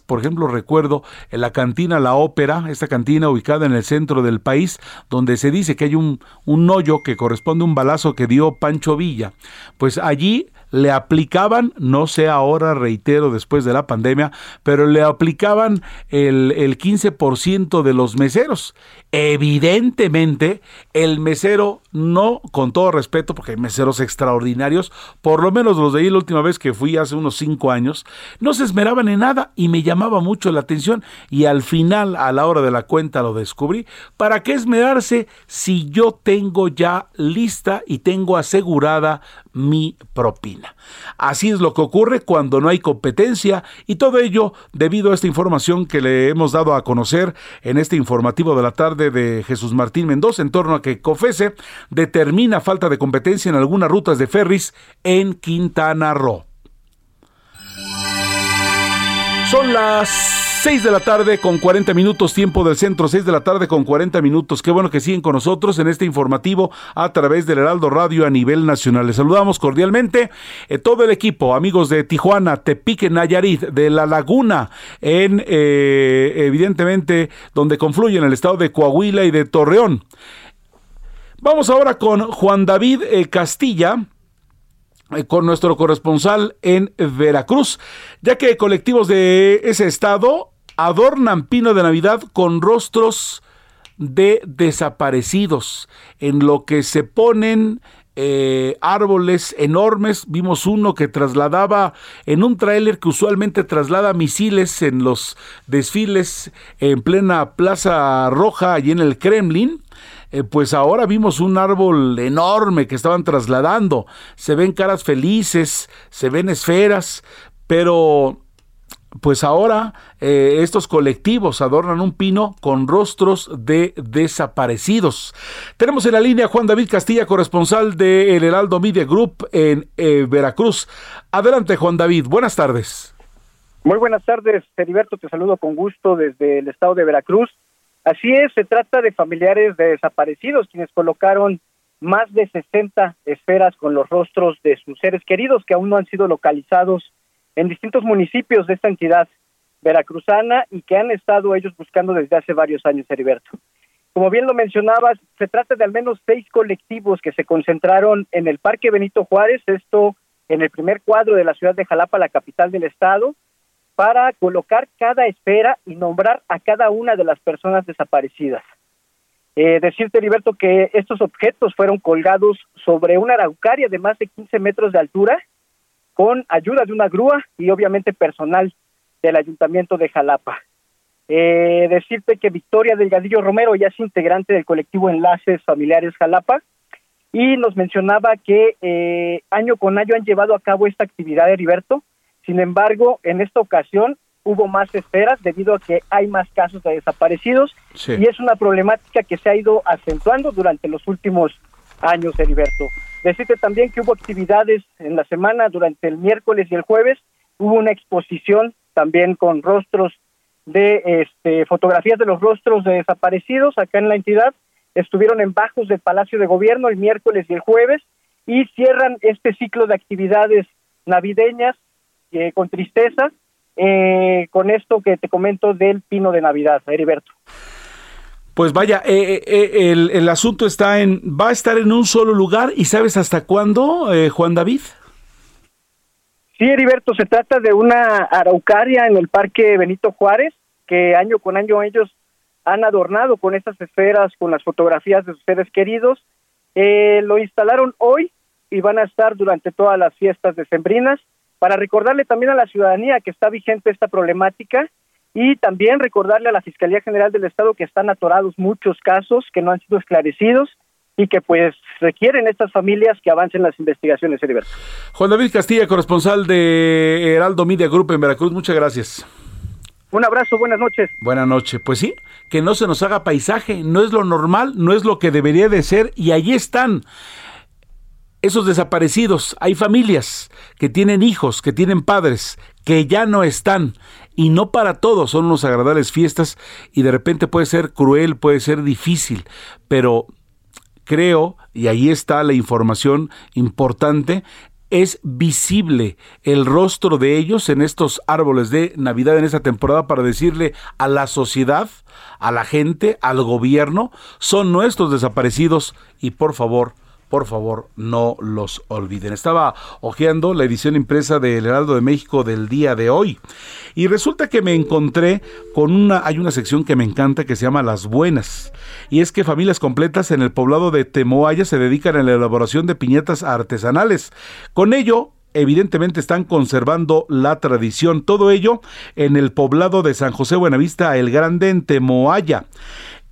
por ejemplo, recuerdo en la cantina La Ópera, esta cantina ubicada en el centro del país, donde se dice que hay un, un hoyo que corresponde a un balazo que dio Pancho Villa. Pues allí le aplicaban, no sé ahora, reitero, después de la pandemia, pero le aplicaban el, el 15% de los meseros. Evidentemente, el mesero no, con todo respeto, porque hay meseros extraordinarios, por lo menos los de ahí la última vez que fui hace unos cinco años, no se esmeraban en nada y me llamaba mucho la atención y al final, a la hora de la cuenta, lo descubrí. ¿Para qué esmerarse si yo tengo ya lista y tengo asegurada mi propina. Así es lo que ocurre cuando no hay competencia y todo ello debido a esta información que le hemos dado a conocer en este informativo de la tarde de Jesús Martín Mendoza en torno a que COFESE determina falta de competencia en algunas rutas de ferries en Quintana Roo. Son las 6 de la tarde con 40 minutos, tiempo del centro, 6 de la tarde con 40 minutos. Qué bueno que siguen con nosotros en este informativo a través del Heraldo Radio a nivel nacional. Les saludamos cordialmente eh, todo el equipo, amigos de Tijuana, Tepique, Nayarit, de La Laguna, en eh, evidentemente donde confluyen el estado de Coahuila y de Torreón. Vamos ahora con Juan David eh, Castilla con nuestro corresponsal en Veracruz, ya que colectivos de ese estado adornan pino de Navidad con rostros de desaparecidos, en lo que se ponen eh, árboles enormes. Vimos uno que trasladaba en un tráiler que usualmente traslada misiles en los desfiles en plena Plaza Roja, allí en el Kremlin. Eh, pues ahora vimos un árbol enorme que estaban trasladando. Se ven caras felices, se ven esferas, pero pues ahora eh, estos colectivos adornan un pino con rostros de desaparecidos. Tenemos en la línea Juan David Castilla, corresponsal de El Heraldo Media Group en eh, Veracruz. Adelante, Juan David. Buenas tardes. Muy buenas tardes, Heriberto. Te saludo con gusto desde el estado de Veracruz. Así es, se trata de familiares de desaparecidos quienes colocaron más de 60 esferas con los rostros de sus seres queridos que aún no han sido localizados en distintos municipios de esta entidad veracruzana y que han estado ellos buscando desde hace varios años, Heriberto. Como bien lo mencionabas, se trata de al menos seis colectivos que se concentraron en el Parque Benito Juárez, esto en el primer cuadro de la ciudad de Jalapa, la capital del estado, para colocar cada esfera y nombrar a cada una de las personas desaparecidas. Eh, decirte, Heriberto, que estos objetos fueron colgados sobre una araucaria de más de 15 metros de altura con ayuda de una grúa y obviamente personal del Ayuntamiento de Jalapa. Eh, decirte que Victoria Delgadillo Romero ya es integrante del colectivo Enlaces Familiares Jalapa y nos mencionaba que eh, año con año han llevado a cabo esta actividad, Heriberto. Sin embargo, en esta ocasión hubo más esperas debido a que hay más casos de desaparecidos y es una problemática que se ha ido acentuando durante los últimos años, Heriberto. Decirte también que hubo actividades en la semana, durante el miércoles y el jueves, hubo una exposición también con rostros de este, fotografías de los rostros de desaparecidos acá en la entidad. Estuvieron en bajos del Palacio de Gobierno el miércoles y el jueves y cierran este ciclo de actividades navideñas eh, con tristeza eh, con esto que te comento del pino de Navidad, Heriberto. Pues vaya, eh, eh, el, el, asunto está en, va a estar en un solo lugar y sabes hasta cuándo, Juan David. Sí, Heriberto, se trata de una araucaria en el Parque Benito Juárez, que año con año ellos han adornado con estas esferas, con las fotografías de sus seres queridos. lo instalaron hoy y van a estar durante todas las fiestas decembrinas para recordarle también a la ciudadanía que está vigente esta problemática y también recordarle a la Fiscalía General del Estado que están atorados muchos casos que no han sido esclarecidos y que pues requieren estas familias que avancen las investigaciones, Heriberto. Juan David Castilla, corresponsal de Heraldo Media Group en Veracruz, muchas gracias. Un abrazo, buenas noches. Buenas noches. Pues sí, que no se nos haga paisaje, no es lo normal, no es lo que debería de ser y allí están esos desaparecidos, hay familias que tienen hijos, que tienen padres, que ya no están. Y no para todos son unos agradables fiestas y de repente puede ser cruel, puede ser difícil, pero creo, y ahí está la información importante, es visible el rostro de ellos en estos árboles de Navidad en esta temporada para decirle a la sociedad, a la gente, al gobierno, son nuestros desaparecidos y por favor, por favor no los olviden. Estaba hojeando la edición impresa del Heraldo de México del día de hoy y resulta que me encontré con una, hay una sección que me encanta que se llama Las Buenas y es que familias completas en el poblado de Temoaya se dedican a la elaboración de piñatas artesanales. Con ello, evidentemente están conservando la tradición. Todo ello en el poblado de San José Buenavista el Grande en Temoaya.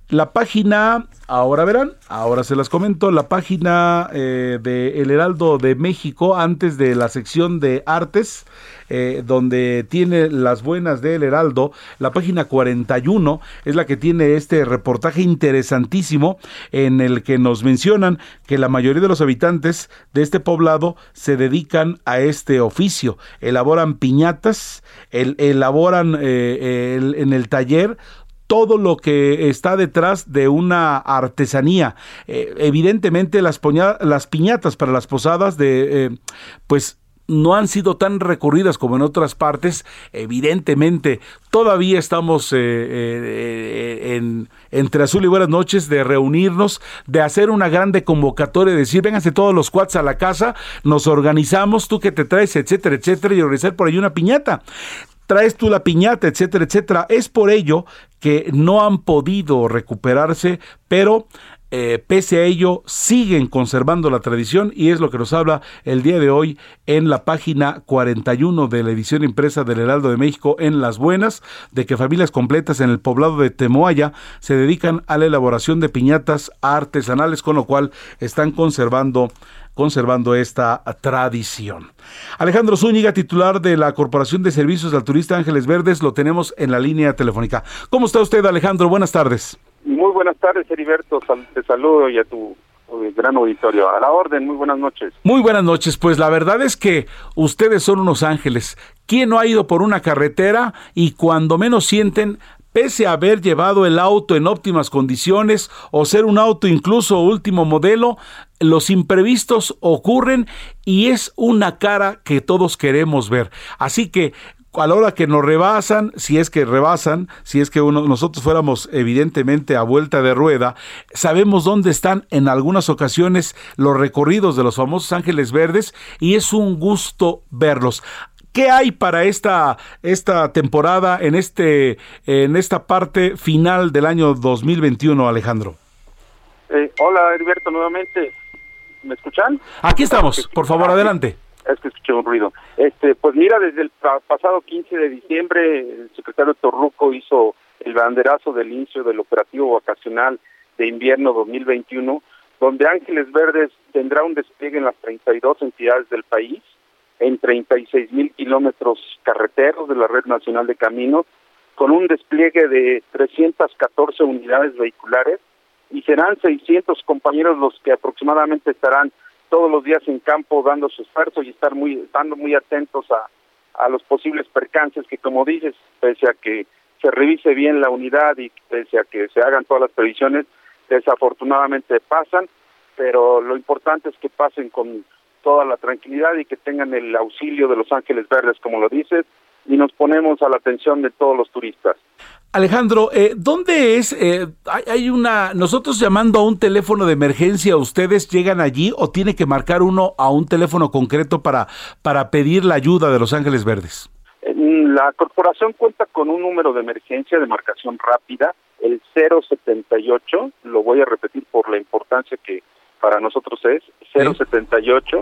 La página, ahora verán, ahora se las comento, la página eh, de El Heraldo de México, antes de la sección de artes, eh, donde tiene las buenas del Heraldo, la página 41 es la que tiene este reportaje interesantísimo en el que nos mencionan que la mayoría de los habitantes de este poblado se dedican a este oficio, elaboran piñatas, elaboran eh, en el taller todo lo que está detrás de una artesanía. Eh, evidentemente las, piñatas para las posadas de, eh, pues no han sido tan recurridas como en otras partes. Evidentemente, todavía estamos eh, en, entre azul y buenas noches de reunirnos, de hacer una grande convocatoria, de decir, vénganse todos los cuads a la casa, nos organizamos, tú que te traes, etcétera, etcétera, y organizar por ahí una piñata traes tú la piñata, etcétera, etcétera. Es por ello que no han podido recuperarse, pero eh, pese a ello siguen conservando la tradición y es lo que nos habla el día de hoy en la página 41 de la edición impresa del Heraldo de México en Las Buenas, de que familias completas en el poblado de Temoaya se dedican a la elaboración de piñatas artesanales, con lo cual están conservando conservando esta tradición. Alejandro Zúñiga, titular de la Corporación de Servicios al Turista Ángeles Verdes, lo tenemos en la línea telefónica. ¿Cómo está usted, Alejandro? Buenas tardes. Muy buenas tardes, Heriberto. Te saludo y a tu gran auditorio. A la orden, muy buenas noches. Muy buenas noches. Pues la verdad es que ustedes son unos ángeles. ¿Quién no ha ido por una carretera y cuando menos sienten pese a haber llevado el auto en óptimas condiciones o ser un auto incluso último modelo, los imprevistos ocurren y es una cara que todos queremos ver. Así que a la hora que nos rebasan, si es que rebasan, si es que nosotros fuéramos evidentemente a vuelta de rueda, sabemos dónde están en algunas ocasiones los recorridos de los famosos ángeles verdes y es un gusto verlos. ¿Qué hay para esta, esta temporada en, este, en esta parte final del año 2021, Alejandro? Eh, hola, Heriberto, nuevamente. ¿Me escuchan? Aquí estamos, por favor, adelante. Es que escuché un ruido. Este, pues mira, desde el pasado 15 de diciembre, el secretario Torruco hizo el banderazo del inicio del operativo vacacional de invierno 2021, donde Ángeles Verdes tendrá un despliegue en las 32 entidades del país en 36 mil kilómetros carreteros de la Red Nacional de Caminos, con un despliegue de 314 unidades vehiculares y serán 600 compañeros los que aproximadamente estarán todos los días en campo dando su esfuerzo y estar muy, estando muy atentos a, a los posibles percances que, como dices, pese a que se revise bien la unidad y pese a que se hagan todas las previsiones, desafortunadamente pasan, pero lo importante es que pasen con toda la tranquilidad y que tengan el auxilio de los Ángeles Verdes, como lo dices, y nos ponemos a la atención de todos los turistas. Alejandro, eh, ¿dónde es? Eh, hay, una. Nosotros llamando a un teléfono de emergencia, ¿ustedes llegan allí o tiene que marcar uno a un teléfono concreto para, para pedir la ayuda de Los Ángeles Verdes? La corporación cuenta con un número de emergencia de marcación rápida, el 078, lo voy a repetir por la importancia que para nosotros es, 078.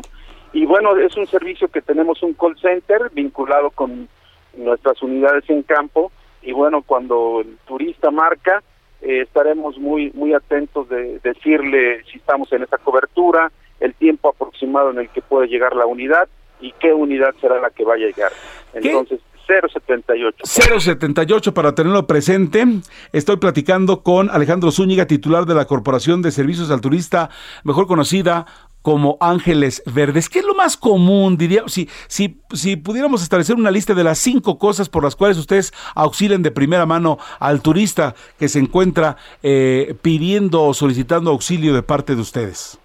Y bueno, es un servicio que tenemos un call center vinculado con nuestras unidades en campo y bueno, cuando el turista marca, eh, estaremos muy muy atentos de decirle si estamos en esa cobertura, el tiempo aproximado en el que puede llegar la unidad y qué unidad será la que va a llegar. Entonces, 078. 078 para tenerlo presente. Estoy platicando con Alejandro Zúñiga, titular de la Corporación de Servicios al Turista, mejor conocida como ángeles verdes. ¿Qué es lo más común, diría? Si, si, si pudiéramos establecer una lista de las cinco cosas por las cuales ustedes auxilien de primera mano al turista que se encuentra eh, pidiendo o solicitando auxilio de parte de ustedes.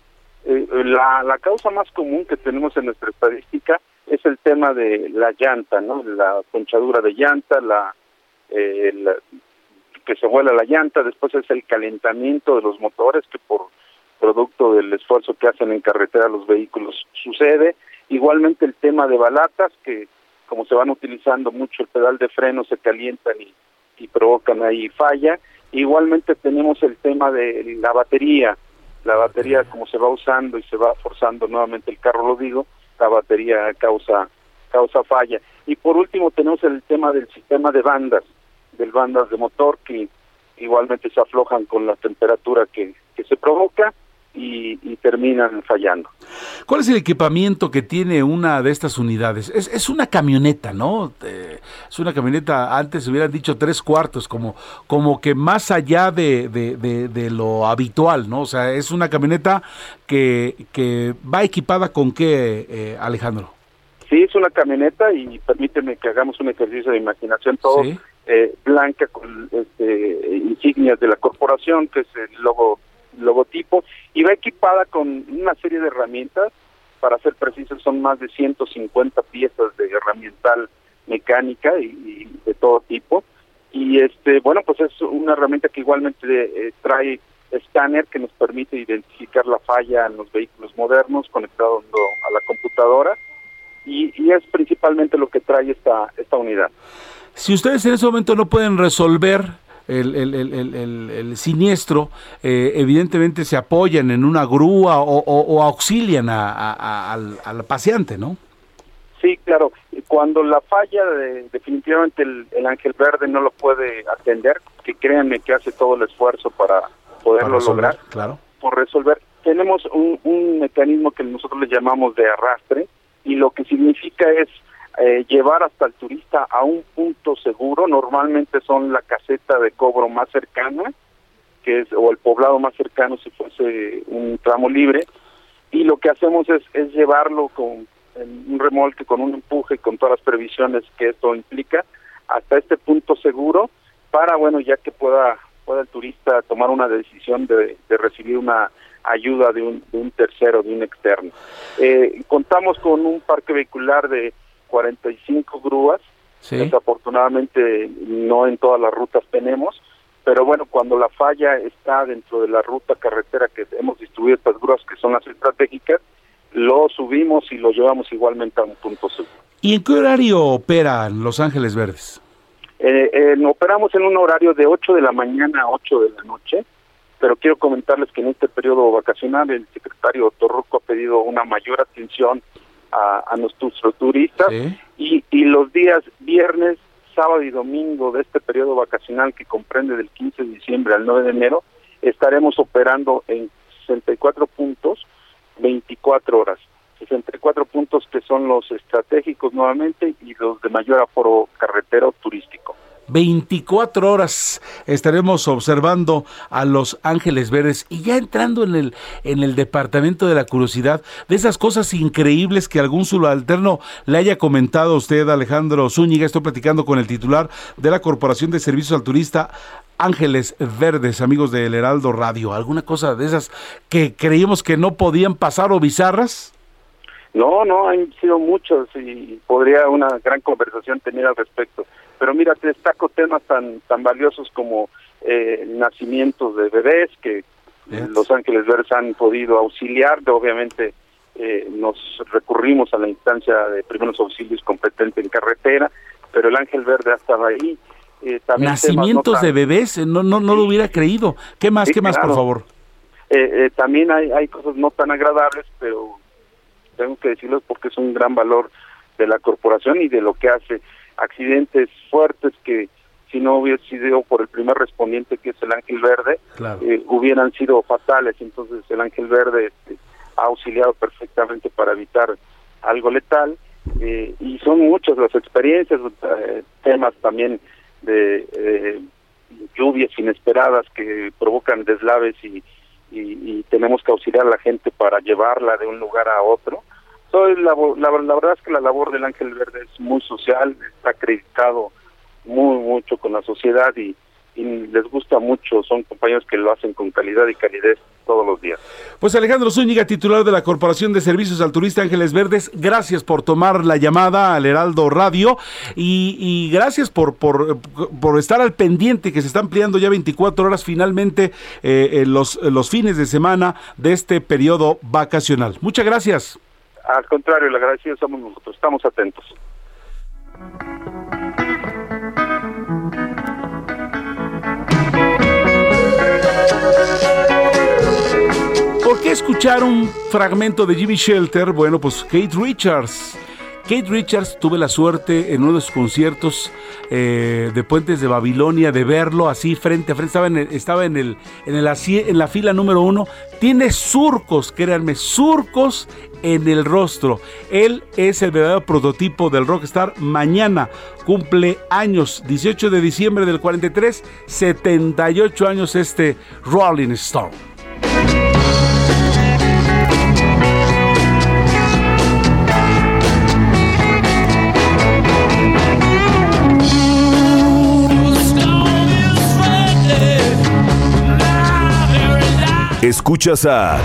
Eh, la, la causa más común que tenemos en nuestra estadística es el tema de la llanta, ¿no? La ponchadura de llanta, la, eh, que se vuela la llanta, después es el calentamiento de los motores que por producto del esfuerzo que hacen en carretera los vehículos sucede. Igualmente el tema de balatas, que como se van utilizando mucho el pedal de freno, se calientan y provocan ahí falla. Igualmente tenemos el tema de la batería, la batería como se va usando y se va forzando nuevamente el carro, lo digo, la batería causa causa falla. Y por último tenemos el tema del sistema de bandas, del bandas de motor que igualmente se aflojan con la temperatura que, que se provoca y, terminan fallando. ¿Cuál es el equipamiento que tiene una de estas unidades? Es, es una camioneta, ¿no? Eh, es una camioneta, antes se hubieran dicho tres cuartos, como, como que más allá de, de, lo habitual, ¿no? O sea, es una camioneta que, que va equipada con qué, eh, Alejandro? Sí, es una camioneta y permíteme que hagamos un ejercicio de imaginación todo. Eh, blanca con este, insignias de la corporación, que es el logo logotipo y va equipada con una serie de herramientas, para ser precisos son más de 150 piezas de herramiental mecánica y, de todo tipo. Y este bueno pues es una herramienta que igualmente eh, trae escáner que nos permite identificar la falla en los vehículos modernos conectado a la computadora. Y, y es principalmente lo que trae esta esta unidad. Si ustedes en ese momento no pueden resolver el, el, el, el siniestro, eh, evidentemente se apoyan en una grúa o, auxilian a, al, al, paciente, ¿no? Sí, claro. Cuando la falla, de, definitivamente el, Ángel Verde no lo puede atender, que créanme que hace todo el esfuerzo para poderlo lograr, claro. por resolver. Tenemos un, un mecanismo que nosotros le llamamos de arrastre y lo que significa es eh, llevar hasta el turista a un punto seguro, normalmente son la caseta de cobro más cercana, que es o el poblado más cercano si fuese un tramo libre, y lo que hacemos es, es llevarlo con un remolque, con un empuje, con todas las previsiones que esto implica, hasta este punto seguro, para, bueno, ya que pueda, pueda el turista tomar una decisión de, de recibir una ayuda de un, de un tercero, de un externo. Eh, contamos con un parque vehicular de 45 grúas. Desafortunadamente no en todas las rutas tenemos, pero bueno, cuando la falla está dentro de la ruta carretera que hemos distribuido estas grúas que son las estratégicas, lo subimos y lo llevamos igualmente a un punto seguro. ¿Y en qué horario operan Los Ángeles Verdes? Eh, eh, operamos en un horario de 8 de la mañana a 8 de la noche, pero quiero comentarles que en este periodo vacacional el secretario Torruco ha pedido una mayor atención a, nuestros turistas y, y los días viernes, sábado y domingo de este periodo vacacional que comprende del 15 de diciembre al 9 de enero, estaremos operando en 64 puntos, 24 horas. 64 puntos que son los estratégicos nuevamente y los de mayor aforo carretero turístico. 24 horas estaremos observando a los ángeles verdes y ya entrando en el, en el departamento de la curiosidad, de esas cosas increíbles que algún subalterno le haya comentado a usted, Alejandro Zúñiga. Estoy platicando con el titular de la Corporación de Servicios al Turista, Ángeles Verdes, amigos del Heraldo Radio. ¿Alguna cosa de esas que creíamos que no podían pasar o bizarras? No, no, han sido muchos y podría una gran conversación tener al respecto. Pero mira, te destaco temas tan tan valiosos como eh, nacimientos de bebés que Los Ángeles Verdes han podido auxiliar. Obviamente eh, nos recurrimos a la instancia de primeros auxilios competente en carretera, pero el Ángel Verde ha estado ahí. Eh, Nacimientos de bebés, no no no lo hubiera creído. ¿Qué más? ¿Qué más, por favor? también hay, hay cosas no tan agradables, pero tengo que decirlo porque es un gran valor de la corporación y de lo que hace accidentes fuertes que si no hubiera sido por el primer respondiente que es el Ángel Verde, eh, hubieran sido fatales. Entonces el Ángel Verde este, ha auxiliado perfectamente para evitar algo letal eh, y son muchas las experiencias, eh, temas también de lluvias inesperadas que provocan deslaves y, y, tenemos que auxiliar a la gente para llevarla de un lugar a otro. Soy la, la, verdad es que la labor del Ángel Verde es muy social, está acreditado muy mucho con la sociedad y, les gusta mucho, son compañeros que lo hacen con calidad y calidez todos los días. Pues Alejandro Zúñiga, titular de la Corporación de Servicios al Turista Ángeles Verdes, gracias por tomar la llamada al Heraldo Radio y, gracias por, por, por, estar al pendiente que se está ampliando ya 24 horas finalmente eh, los, los fines de semana de este periodo vacacional. Muchas gracias. Al contrario, le agradecido somos nosotros, estamos atentos. ¿Por qué escuchar un fragmento de Jimmy Shelter? Bueno, pues Kate Richards. Kate Richards, tuve la suerte en uno de sus conciertos eh, de Puentes de Babilonia de verlo así frente a frente. Estaba en, estaba en, el, en, el, en la fila número uno. Tiene surcos, créanme, surcos en el rostro. Él es el verdadero prototipo del rockstar. Mañana cumple años, 18 de diciembre del 43, 78 años este Rolling Stone. Escuchas a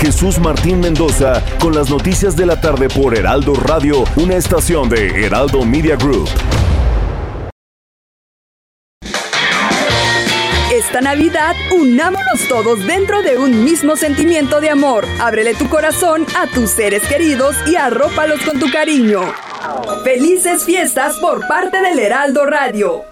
Jesús Martín Mendoza con las noticias de la tarde por Heraldo Radio, una estación de Heraldo Media Group. Esta Navidad, unámonos todos dentro de un mismo sentimiento de amor. Ábrele tu corazón a tus seres queridos y arrópalos con tu cariño. Felices fiestas por parte del Heraldo Radio.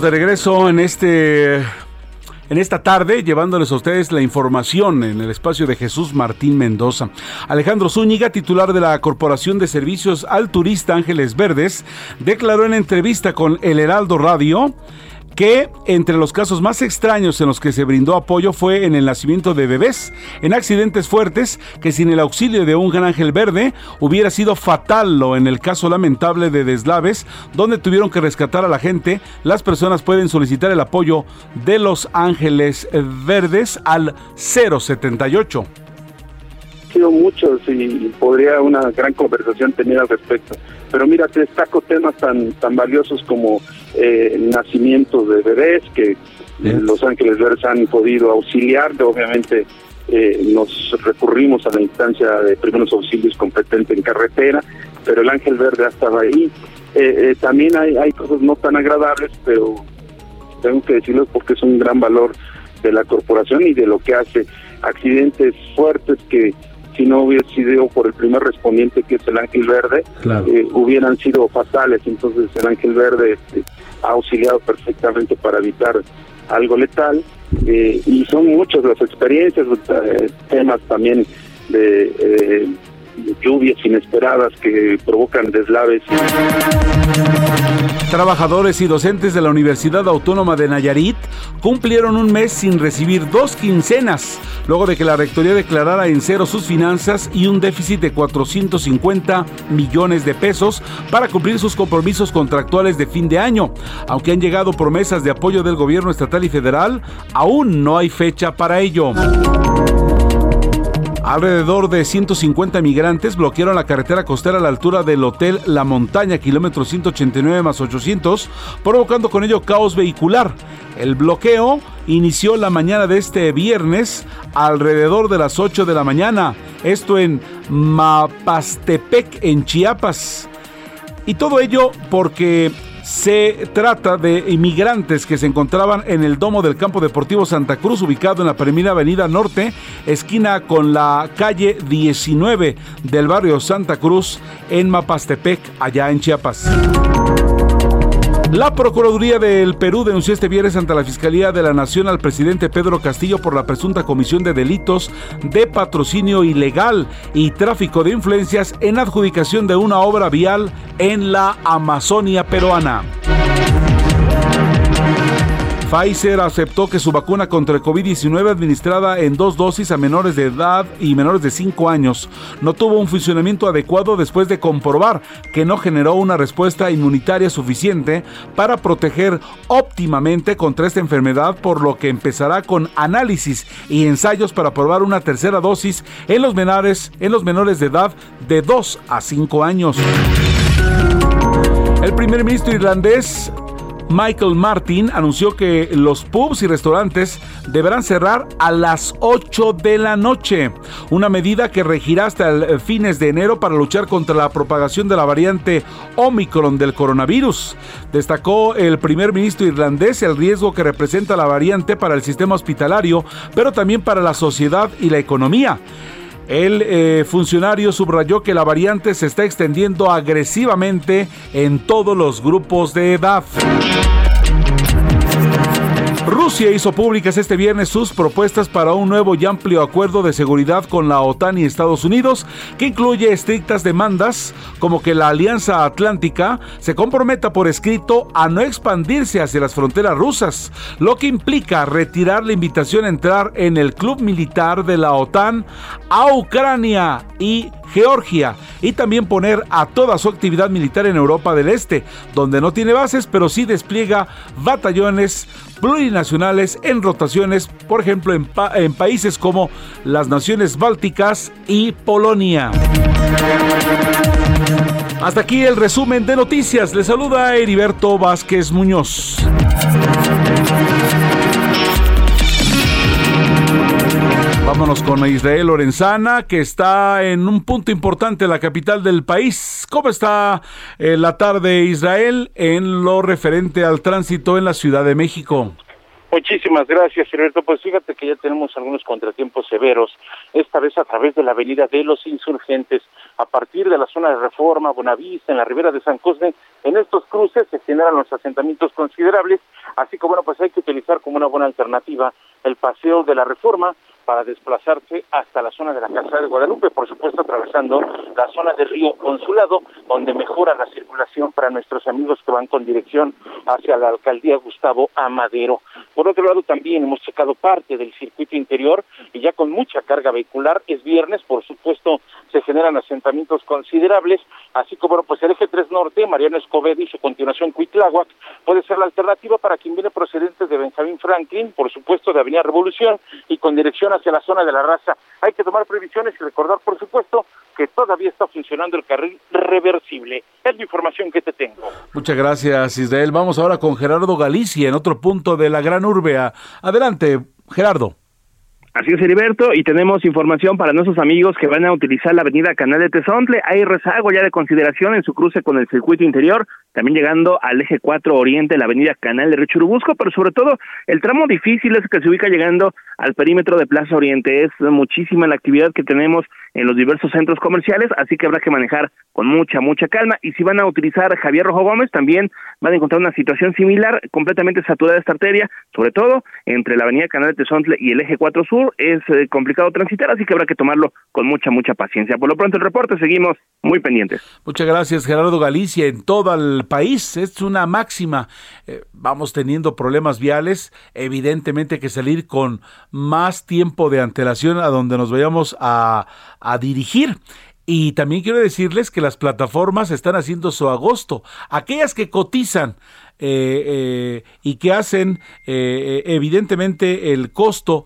De regreso en este en esta tarde llevándoles a ustedes la información en el espacio de Jesús Martín Mendoza. Alejandro Zúñiga, titular de la Corporación de Servicios al Turista Ángeles Verdes, declaró en entrevista con El Heraldo Radio que entre los casos más extraños en los que se brindó apoyo fue en el nacimiento de bebés, en accidentes fuertes que sin el auxilio de un gran ángel verde hubiera sido fatal o en el caso lamentable de deslaves donde tuvieron que rescatar a la gente, las personas pueden solicitar el apoyo de los ángeles verdes al 078 sido muchos y podría una gran conversación tener al respecto. Pero mira, te destaco temas tan tan valiosos como eh, nacimientos de bebés que Los Ángeles Verdes han podido auxiliar, obviamente eh, nos recurrimos a la instancia de primeros auxilios competente en carretera, pero el Ángel Verde ha estado ahí. Eh, eh, también hay, hay cosas no tan agradables, pero tengo que decirlo porque es un gran valor de la corporación y de lo que hace. Accidentes fuertes que si no hubiera sido por el primer respondiente que es el Ángel Verde, eh, hubieran sido fatales. Entonces el Ángel Verde este, ha auxiliado perfectamente para evitar algo letal. Eh, y son muchas las experiencias, eh, temas también de lluvias inesperadas que provocan deslaves. Trabajadores y docentes de la Universidad Autónoma de Nayarit cumplieron un mes sin recibir dos quincenas, luego de que la Rectoría declarara en cero sus finanzas y un déficit de 450 millones de pesos para cumplir sus compromisos contractuales de fin de año. Aunque han llegado promesas de apoyo del gobierno estatal y federal, aún no hay fecha para ello. Alrededor de 150 migrantes bloquearon la carretera costera a la altura del Hotel La Montaña, kilómetro 189 más 800, provocando con ello caos vehicular. El bloqueo inició la mañana de este viernes alrededor de las 8 de la mañana, esto en Mapastepec, en Chiapas. Y todo ello porque se trata de inmigrantes que se encontraban en el domo del Campo Deportivo Santa Cruz, ubicado en la Primera Avenida Norte, esquina con la calle 19 del barrio Santa Cruz, en Mapastepec, allá en Chiapas. La Procuraduría del Perú denunció este viernes ante la Fiscalía de la Nación al presidente Pedro Castillo por la presunta comisión de delitos de patrocinio ilegal y tráfico de influencias en adjudicación de una obra vial en la Amazonia peruana. Pfizer aceptó que su vacuna contra el COVID-19 administrada en dos dosis a menores de edad y menores de 5 años no tuvo un funcionamiento adecuado después de comprobar que no generó una respuesta inmunitaria suficiente para proteger óptimamente contra esta enfermedad, por lo que empezará con análisis y ensayos para probar una tercera dosis en los menores, en los menores de edad de 2 a 5 años. El primer ministro irlandés Michael Martin anunció que los pubs y restaurantes deberán cerrar a las 8 de la noche, una medida que regirá hasta el fines de enero para luchar contra la propagación de la variante Omicron del coronavirus. Destacó el primer ministro irlandés el riesgo que representa la variante para el sistema hospitalario, pero también para la sociedad y la economía. El eh, funcionario subrayó que la variante se está extendiendo agresivamente en todos los grupos de edad. Rusia hizo públicas este viernes sus propuestas para un nuevo y amplio acuerdo de seguridad con la OTAN y Estados Unidos, que incluye estrictas demandas como que la Alianza Atlántica se comprometa por escrito a no expandirse hacia las fronteras rusas, lo que implica retirar la invitación a entrar en el club militar de la OTAN a Ucrania y Georgia y también poner a toda su actividad militar en Europa del Este, donde no tiene bases, pero sí despliega batallones plurinacionales en rotaciones, por ejemplo, en, países como las naciones bálticas y Polonia. Hasta aquí el resumen de noticias. Le saluda Heriberto Vázquez Muñoz. Vámonos con Israel Lorenzana, que está en un punto importante, la capital del país. ¿Cómo está eh, la tarde Israel en lo referente al tránsito en la Ciudad de México? Muchísimas gracias, Alberto. Pues fíjate que ya tenemos algunos contratiempos severos, esta vez a través de la avenida de los insurgentes, a partir de la zona de Reforma, Bonavista, en la ribera de San Cosme. En estos cruces se generan los asentamientos considerables, así que bueno, pues hay que utilizar como una buena alternativa el paseo de la Reforma, para desplazarse hasta la zona de la Casa de Guadalupe, por supuesto atravesando la zona de Río Consulado, donde mejora la circulación para nuestros amigos que van con dirección hacia la alcaldía Gustavo Amadero. Por otro lado, también hemos checado parte del circuito interior y ya con mucha carga vehicular es viernes, por supuesto se generan asentamientos considerables, así como pues el eje 3 norte, Mariano Escobedo y su continuación Cuitláhuac, puede ser la alternativa para quien viene procedente de Benjamín Franklin, por supuesto de Avenida Revolución y con dirección hacia la zona de la raza. Hay que tomar previsiones y recordar, por supuesto, que todavía está funcionando el carril reversible. Es la información que te tengo. Muchas gracias, Israel. Vamos ahora con Gerardo Galicia en otro punto de la gran urbea. Adelante, Gerardo. Así es, Heriberto, y tenemos información para nuestros amigos que van a utilizar la avenida Canal de Tezontle. Hay rezago ya de consideración en su cruce con el circuito interior, también llegando al eje 4 Oriente, la avenida Canal de Río Churubusco, pero sobre todo el tramo difícil es que se ubica llegando al perímetro de Plaza Oriente. Es muchísima la actividad que tenemos en los diversos centros comerciales, así que habrá que manejar con mucha, mucha calma. Y si van a utilizar Javier Rojo Gómez, también van a encontrar una situación similar, completamente saturada esta arteria, sobre todo entre la avenida Canal de Tezontle y el eje 4 Sur. Es eh, complicado transitar, así que habrá que tomarlo con mucha, mucha paciencia. Por lo pronto el reporte, seguimos muy pendientes. Muchas gracias, Gerardo Galicia. En todo el país es una máxima. Eh, vamos teniendo problemas viales, evidentemente hay que salir con más tiempo de antelación a donde nos vayamos a, dirigir. Y también quiero decirles que las plataformas están haciendo su agosto. Aquellas que cotizan eh, eh, y que hacen eh, evidentemente el costo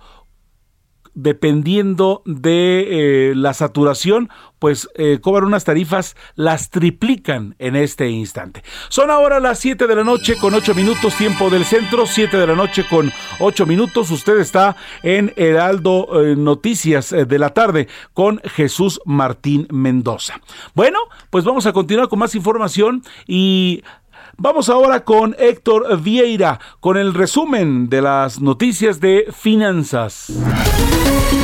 dependiendo de eh, la saturación, pues eh, cobran unas tarifas, las triplican en este instante. Son ahora las 7 de la noche con 8 minutos, tiempo del centro, 7 de la noche con 8 minutos. Usted está en Heraldo eh, Noticias de la tarde con Jesús Martín Mendoza. Bueno, pues vamos a continuar con más información y Vamos ahora con Héctor Vieira con el resumen de las noticias de finanzas.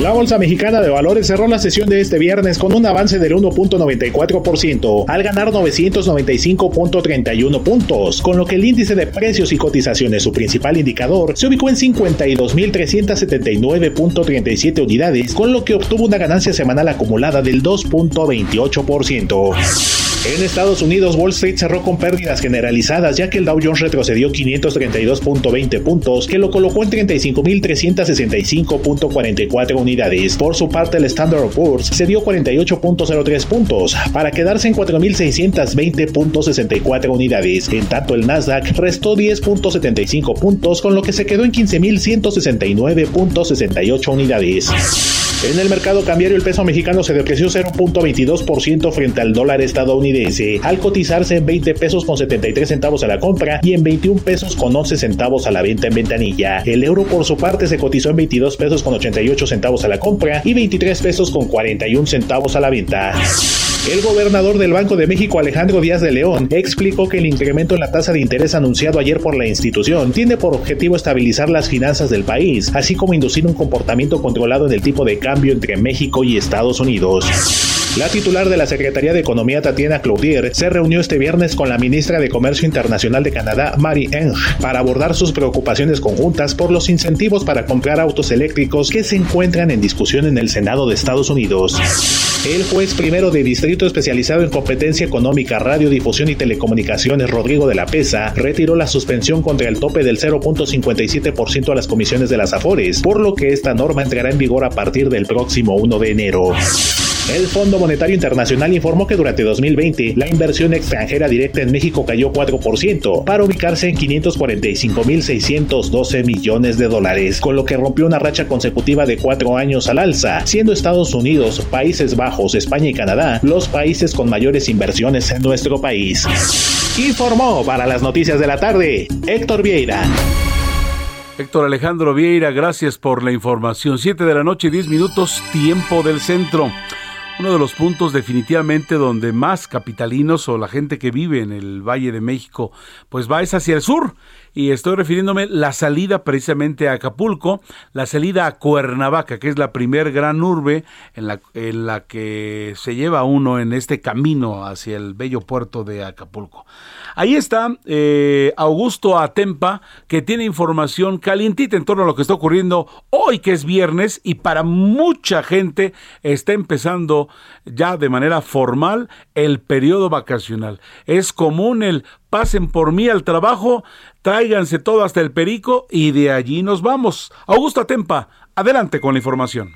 La Bolsa Mexicana de Valores cerró la sesión de este viernes con un avance del 1.94% al ganar 995.31 puntos, con lo que el índice de precios y cotizaciones, su principal indicador, se ubicó en 52.379.37 unidades, con lo que obtuvo una ganancia semanal acumulada del 2.28%. En Estados Unidos, Wall Street cerró con pérdidas generalizadas, ya que el Dow Jones retrocedió 532.20 puntos, que lo colocó en 35.365.44 unidades. Por su parte, el Standard Poor's se dio 48.03 puntos, para quedarse en 4.620.64 unidades. En tanto, el Nasdaq restó 10.75 puntos, con lo que se quedó en 15.169.68 unidades. En el mercado cambiario el peso mexicano se depreció 0.22% frente al dólar estadounidense, al cotizarse en 20 pesos con 73 centavos a la compra y en 21 pesos con 11 centavos a la venta en ventanilla. El euro por su parte se cotizó en 22 pesos con 88 centavos a la compra y 23 pesos con 41 centavos a la venta. El gobernador del Banco de México, Alejandro Díaz de León, explicó que el incremento en la tasa de interés anunciado ayer por la institución tiene por objetivo estabilizar las finanzas del país, así como inducir un comportamiento controlado en el tipo de cambio entre México y Estados Unidos. La titular de la Secretaría de Economía, Tatiana Cloutier, se reunió este viernes con la ministra de Comercio Internacional de Canadá, Mary Eng, para abordar sus preocupaciones conjuntas por los incentivos para comprar autos eléctricos que se encuentran en discusión en el Senado de Estados Unidos. El juez primero de Distrito Especializado en Competencia Económica, Radiodifusión y Telecomunicaciones, Rodrigo de la Pesa, retiró la suspensión contra el tope del 0.57% a las comisiones de las AFORES, por lo que esta norma entrará en vigor a partir del próximo 1 de enero. El Fondo Monetario Internacional informó que durante 2020 la inversión extranjera directa en México cayó 4% para ubicarse en 545.612 millones de dólares, con lo que rompió una racha consecutiva de cuatro años al alza, siendo Estados Unidos, Países Bajos, España y Canadá los países con mayores inversiones en nuestro país. Informó para las noticias de la tarde Héctor Vieira. Héctor Alejandro Vieira, gracias por la información. 7 de la noche, 10 minutos, tiempo del centro uno de los puntos definitivamente donde más capitalinos o la gente que vive en el Valle de México pues va es hacia el sur y estoy refiriéndome la salida precisamente a Acapulco, la salida a Cuernavaca, que es la primer gran urbe en la, que se lleva uno en este camino hacia el bello puerto de Acapulco. Ahí está eh, Augusto Atempa, que tiene información calientita en torno a lo que está ocurriendo hoy, que es viernes, y para mucha gente está empezando ya de manera formal el periodo vacacional. Es común el pasen por mí al trabajo, tráiganse todo hasta el perico y de allí nos vamos. Augusto Atempa, adelante con la información.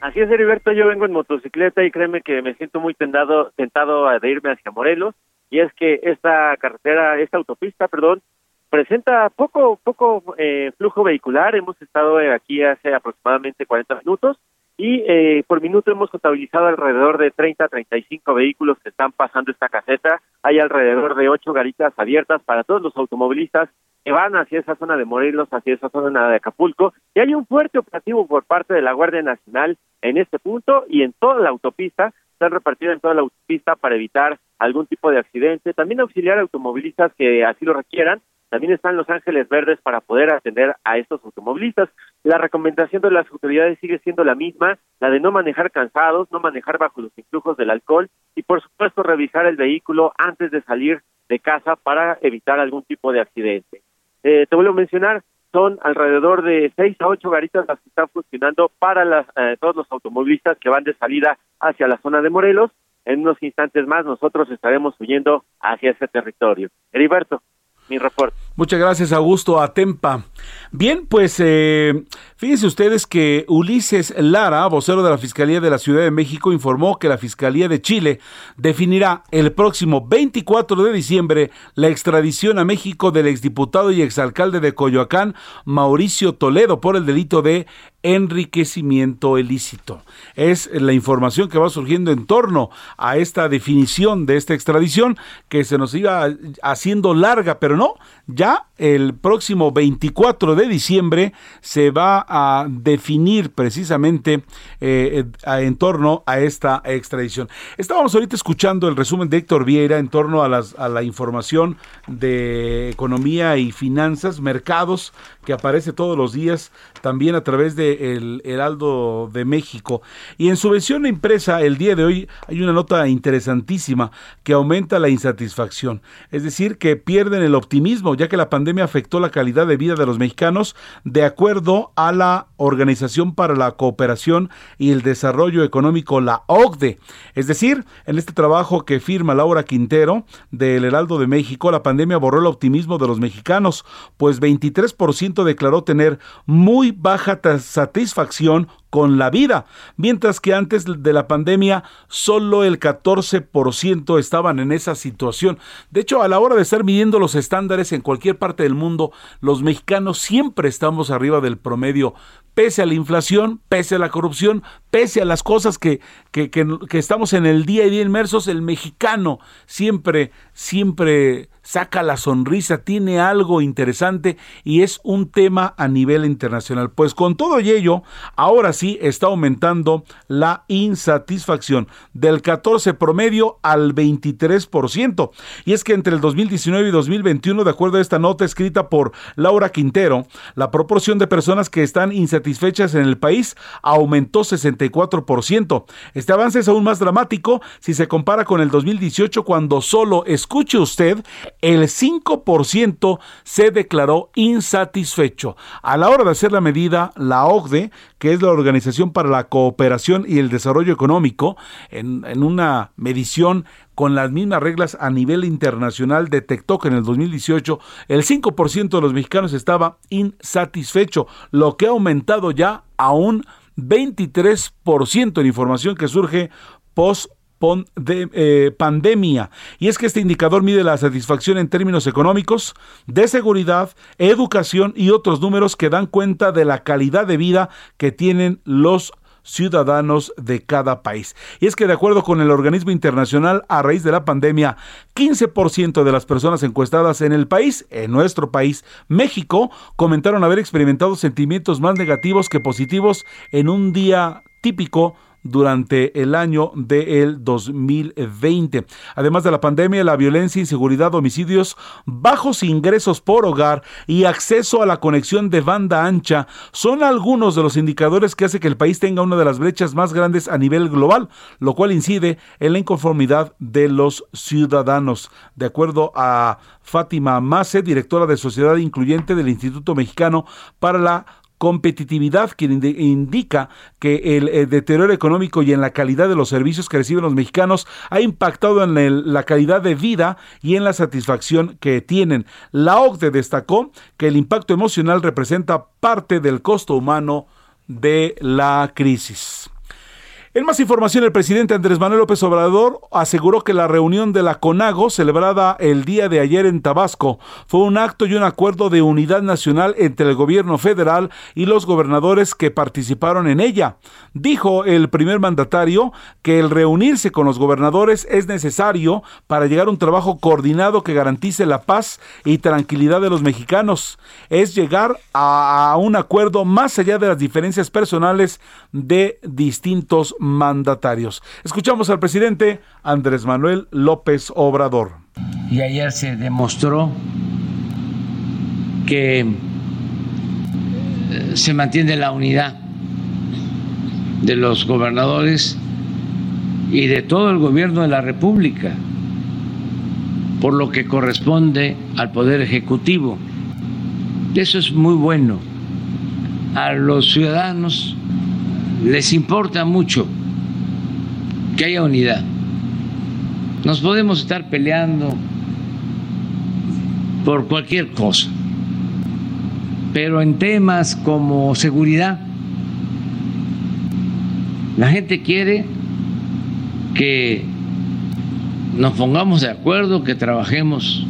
Así es, Heriberto, yo vengo en motocicleta y créeme que me siento muy tentado, tentado de irme hacia Morelos, y es que esta carretera, esta autopista, perdón, presenta poco, poco eh, flujo vehicular, hemos estado aquí hace aproximadamente 40 minutos, y eh, por minuto hemos contabilizado alrededor de 30 a 35 vehículos que están pasando esta caseta. Hay alrededor de ocho garitas abiertas para todos los automovilistas que van hacia esa zona de Morelos, hacia esa zona de Acapulco. Y hay un fuerte operativo por parte de la Guardia Nacional en este punto y en toda la autopista. Están repartidos en toda la autopista para evitar algún tipo de accidente. También auxiliar automovilistas que así lo requieran también están los ángeles verdes para poder atender a estos automovilistas. La recomendación de las autoridades sigue siendo la misma, la de no manejar cansados, no manejar bajo los influjos del alcohol y por supuesto revisar el vehículo antes de salir de casa para evitar algún tipo de accidente. Eh, te vuelvo a mencionar, son alrededor de seis a ocho garitas las que están funcionando para las, eh, todos los automovilistas que van de salida hacia la zona de Morelos. En unos instantes más nosotros estaremos huyendo hacia ese territorio. Heriberto mi reporte. Muchas gracias, Augusto Atempa. Bien, pues eh, fíjense ustedes que Ulises Lara, vocero de la Fiscalía de la Ciudad de México, informó que la Fiscalía de Chile definirá el próximo 24 de diciembre la extradición a México del exdiputado y exalcalde de Coyoacán, Mauricio Toledo, por el delito de enriquecimiento ilícito. Es la información que va surgiendo en torno a esta definición de esta extradición que se nos iba haciendo larga, pero no, ya el próximo 24 de diciembre se va a definir precisamente eh, en torno a esta extradición. Estábamos ahorita escuchando el resumen de Héctor Vieira en torno a, a la información de economía y finanzas, mercados, que aparece todos los días también a través de el Heraldo de México. Y en su versión impresa el día de hoy hay una nota interesantísima que aumenta la insatisfacción, es decir, que pierden el optimismo ya que la pandemia afectó la calidad de vida de los mexicanos de acuerdo a la Organización para la Cooperación y el Desarrollo Económico, la OCDE. Es decir, en este trabajo que firma Laura Quintero del Heraldo de México, la pandemia borró el optimismo de los mexicanos, pues 23% declaró tener muy baja satisfacción con la vida, mientras que antes de la pandemia solo el 14% estaban en esa situación. De hecho, a la hora de estar midiendo los estándares en cualquier parte del mundo, los mexicanos siempre estamos arriba del promedio, pese a la inflación, pese a la corrupción, pese a las cosas que, que, que, estamos en el día a día inmersos, el mexicano siempre, siempre saca la sonrisa, tiene algo interesante y es un tema a nivel internacional. Pues con todo ello, ahora sí está aumentando la insatisfacción del 14 promedio al 23%. Y es que entre el 2019 y 2021, de acuerdo a esta nota escrita por Laura Quintero, la proporción de personas que están insatisfechas en el país aumentó 64%. Este avance es aún más dramático si se compara con el 2018 cuando solo, escuche usted, el 5% se declaró insatisfecho. A la hora de hacer la medida, la OCDE, que es la Organización para la Cooperación y el Desarrollo Económico, en, en una medición con las mismas reglas a nivel internacional, detectó que en el 2018 el 5% de los mexicanos estaba insatisfecho, lo que ha aumentado ya a un 23% en información que surge post eh, pandemia. Y es que este indicador mide la satisfacción en términos económicos, de seguridad, educación y otros números que dan cuenta de la calidad de vida que tienen los ciudadanos de cada país. Y es que de acuerdo con el organismo internacional, a raíz de la pandemia, 15% de las personas encuestadas en el país, en nuestro país, México, comentaron haber experimentado sentimientos más negativos que positivos en un día típico durante el año del 2020. Además de la pandemia, la violencia, inseguridad, homicidios, bajos ingresos por hogar y acceso a la conexión de banda ancha son algunos de los indicadores que hace que el país tenga una de las brechas más grandes a nivel global, lo cual incide en la inconformidad de los ciudadanos. De acuerdo a Fátima Mace, directora de Sociedad Incluyente del Instituto Mexicano para la competitividad, que indica que el, deterioro económico y en la calidad de los servicios que reciben los mexicanos ha impactado en la calidad de vida y en la satisfacción que tienen. La OCDE destacó que el impacto emocional representa parte del costo humano de la crisis. En más información, el presidente Andrés Manuel López Obrador aseguró que la reunión de la CONAGO, celebrada el día de ayer en Tabasco, fue un acto y un acuerdo de unidad nacional entre el gobierno federal y los gobernadores que participaron en ella. Dijo el primer mandatario que el reunirse con los gobernadores es necesario para llegar a un trabajo coordinado que garantice la paz y tranquilidad de los mexicanos. Es llegar a, un acuerdo más allá de las diferencias personales de distintos mandatarios. Escuchamos al presidente Andrés Manuel López Obrador. Y ayer se demostró que eh, se mantiene la unidad de los gobernadores y de todo el gobierno de la República, por lo que corresponde al Poder Ejecutivo. Eso es muy bueno. A los ciudadanos les importa mucho que haya unidad. Nos podemos estar peleando por cualquier cosa, pero en temas como seguridad, la gente quiere que nos pongamos de acuerdo, que trabajemos.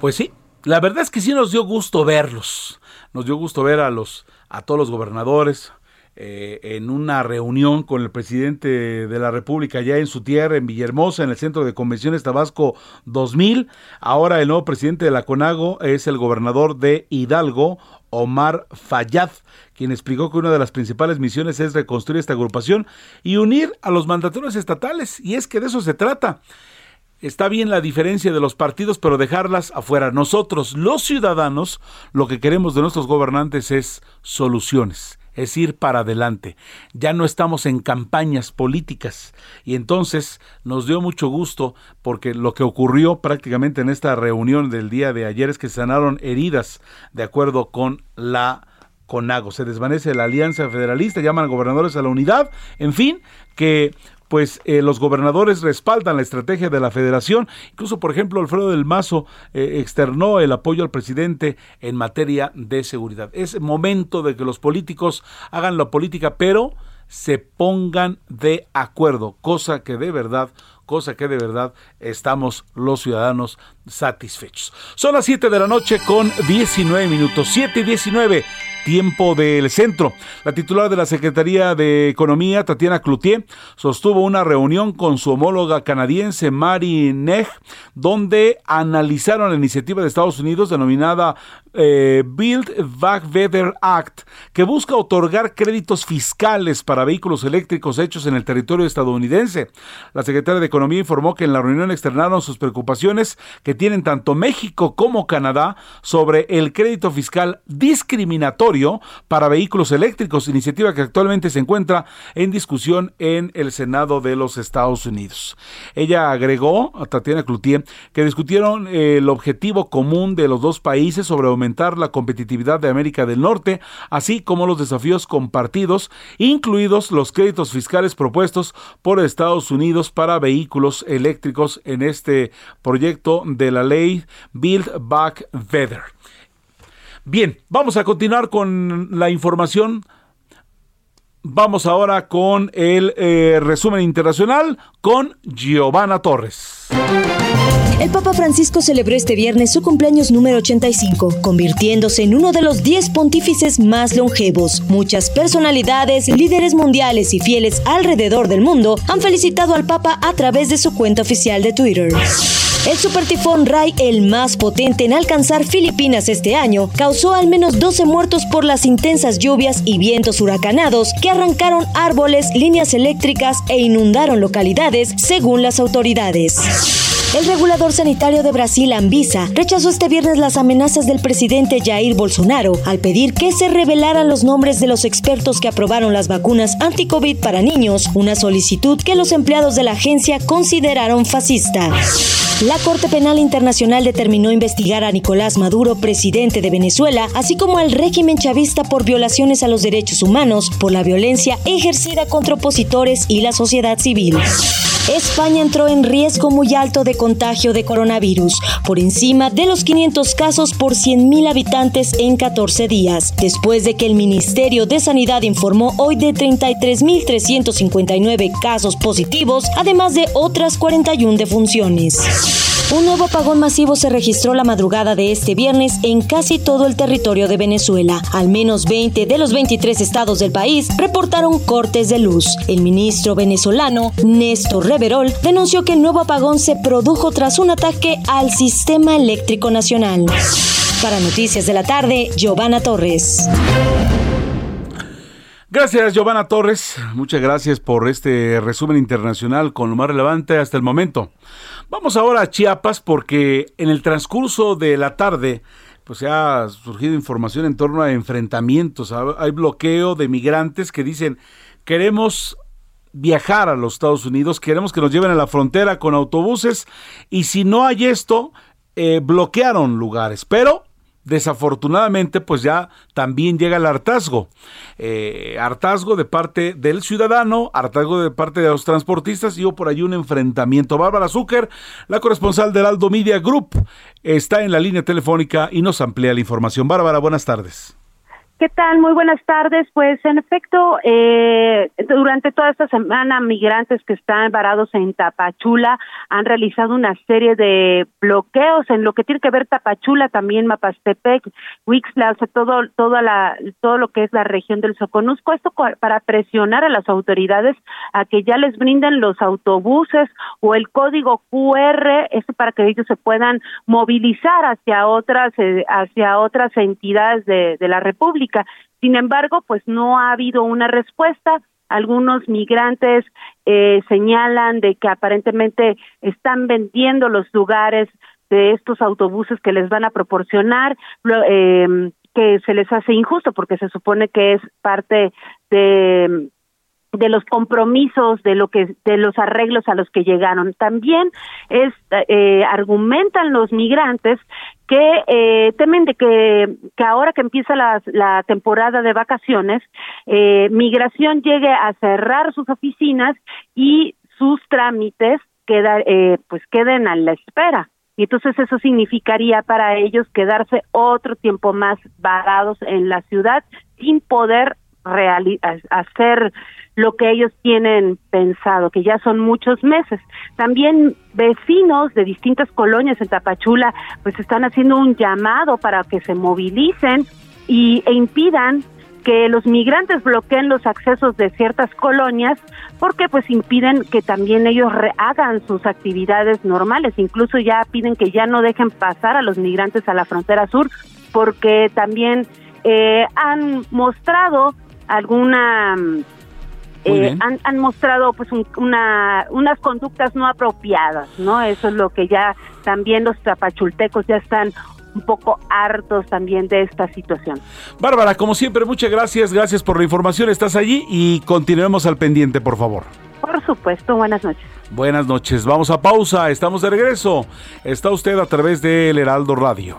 Pues sí, la verdad es que sí nos dio gusto verlos. Nos dio gusto ver a los a todos los gobernadores, eh, en una reunión con el presidente de la República ya en su tierra, en Villahermosa, en el Centro de Convenciones Tabasco 2000. Ahora el nuevo presidente de la CONAGO es el gobernador de Hidalgo, Omar Fayad, quien explicó que una de las principales misiones es reconstruir esta agrupación y unir a los mandatarios estatales. Y es que de eso se trata. Está bien la diferencia de los partidos, pero dejarlas afuera. Nosotros, los ciudadanos, lo que queremos de nuestros gobernantes es soluciones es ir para adelante. Ya no estamos en campañas políticas y entonces nos dio mucho gusto porque lo que ocurrió prácticamente en esta reunión del día de ayer es que sanaron heridas de acuerdo con la CONAGO. Se desvanece la Alianza Federalista, llaman a gobernadores a la unidad, en fin, que pues eh, los gobernadores respaldan la estrategia de la federación. Incluso, por ejemplo, Alfredo del Mazo eh, externó el apoyo al presidente en materia de seguridad. Es momento de que los políticos hagan la política, pero se pongan de acuerdo, cosa que de verdad cosa que de verdad estamos los ciudadanos satisfechos. Son las 7 de la noche con 19 minutos, 7 y 19 tiempo del centro. La titular de la Secretaría de Economía, Tatiana Cloutier, sostuvo una reunión con su homóloga canadiense, Mary Neg, donde analizaron la iniciativa de Estados Unidos denominada eh, Build Back Better Act, que busca otorgar créditos fiscales para vehículos eléctricos hechos en el territorio estadounidense. La secretaria de Economía informó que en la reunión externaron sus preocupaciones que tienen tanto México como Canadá sobre el crédito fiscal discriminatorio para vehículos eléctricos, iniciativa que actualmente se encuentra en discusión en el Senado de los Estados Unidos. Ella agregó a Tatiana Cloutier que discutieron el objetivo común de los dos países sobre aumentar la competitividad de América del Norte, así como los desafíos compartidos, incluidos los créditos fiscales propuestos por Estados Unidos para vehículos eléctricos en este proyecto de la ley Build Back Better. Bien, vamos a continuar con la información. Vamos ahora con el eh, resumen internacional con Giovanna Torres. El Papa Francisco celebró este viernes su cumpleaños número 85, convirtiéndose en uno de los 10 pontífices más longevos. Muchas personalidades, líderes mundiales y fieles alrededor del mundo han felicitado al Papa a través de su cuenta oficial de Twitter. El supertifón Rai, el más potente en alcanzar Filipinas este año, causó al menos 12 muertos por las intensas lluvias y vientos huracanados que arrancaron árboles, líneas eléctricas e inundaron localidades, según las autoridades. El regulador sanitario de Brasil, Anvisa, rechazó este viernes las amenazas del presidente Jair Bolsonaro al pedir que se revelaran los nombres de los expertos que aprobaron las vacunas anti-COVID para niños, una solicitud que los empleados de la agencia consideraron fascista. La Corte Penal Internacional determinó investigar a Nicolás Maduro, presidente de Venezuela, así como al régimen chavista por violaciones a los derechos humanos, por la violencia ejercida contra opositores y la sociedad civil. España entró en riesgo muy alto de contagio de coronavirus, por encima de los 500 casos por 100.000 habitantes en 14 días, después de que el Ministerio de Sanidad informó hoy de 33.359 casos positivos, además de otras 41 defunciones. Un nuevo apagón masivo se registró la madrugada de este viernes en casi todo el territorio de Venezuela. Al menos 20 de los 23 estados del país reportaron cortes de luz. El ministro venezolano Néstor Reverol denunció que el nuevo apagón se produjo tras un ataque al sistema eléctrico nacional. Para Noticias de la Tarde, Giovanna Torres. Gracias, Giovanna Torres. Muchas gracias por este resumen internacional con lo más relevante hasta el momento. Vamos ahora a Chiapas porque en el transcurso de la tarde pues se ha surgido información en torno a enfrentamientos. Hay bloqueo de migrantes que dicen queremos viajar a los Estados Unidos, queremos que nos lleven a la frontera con autobuses y si no hay esto, eh, bloquearon lugares. Pero desafortunadamente pues ya también llega el hartazgo. Eh, hartazgo de parte del ciudadano, hartazgo de parte de los transportistas y hubo por ahí un enfrentamiento. Bárbara Zucker, la corresponsal del Aldo Media Group, está en la línea telefónica y nos amplía la información. Bárbara, buenas tardes. ¿Qué tal? Muy buenas tardes. Pues en efecto, eh, durante toda esta semana, migrantes que están varados en Tapachula han realizado una serie de bloqueos en lo que tiene que ver Tapachula, también Mapastepec, Huixla, o sea, todo, toda la, todo lo que es la región del Soconusco. Esto para presionar a las autoridades a que ya les brinden los autobuses o el código QR, esto para que ellos se puedan movilizar hacia otras, eh, hacia otras entidades de, de la República sin embargo, pues no ha habido una respuesta. Algunos migrantes eh, señalan de que aparentemente están vendiendo los lugares de estos autobuses que les van a proporcionar, eh, que se les hace injusto porque se supone que es parte de de los compromisos de lo que de los arreglos a los que llegaron. También es eh, argumentan los migrantes que eh, temen de que, que ahora que empieza la, la temporada de vacaciones eh, migración llegue a cerrar sus oficinas y sus trámites queda, eh, pues queden a la espera. Y entonces eso significaría para ellos quedarse otro tiempo más varados en la ciudad sin poder hacer lo que ellos tienen pensado, que ya son muchos meses. También vecinos de distintas colonias en Tapachula pues están haciendo un llamado para que se movilicen y, e impidan que los migrantes bloqueen los accesos de ciertas colonias porque pues impiden que también ellos hagan sus actividades normales, incluso ya piden que ya no dejen pasar a los migrantes a la frontera sur porque también eh, han mostrado alguna eh, han, han, mostrado pues una, unas conductas no apropiadas, ¿no? Eso es lo que ya también los tapachultecos ya están un poco hartos también de esta situación. Bárbara, como siempre, muchas gracias, gracias por la información, estás allí y continuemos al pendiente, por favor. Por supuesto, buenas noches. Buenas noches, vamos a pausa, estamos de regreso. Está usted a través del Heraldo Radio.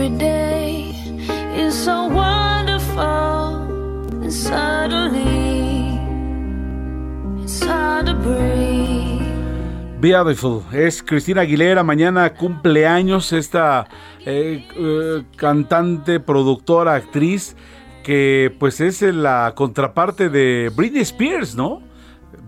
every day is so wonderful, and suddenly it's. Beautiful. Es Cristina Aguilera. Mañana cumpleaños esta eh, eh, cantante, productora, actriz, que pues es la contraparte de Britney Spears, ¿no?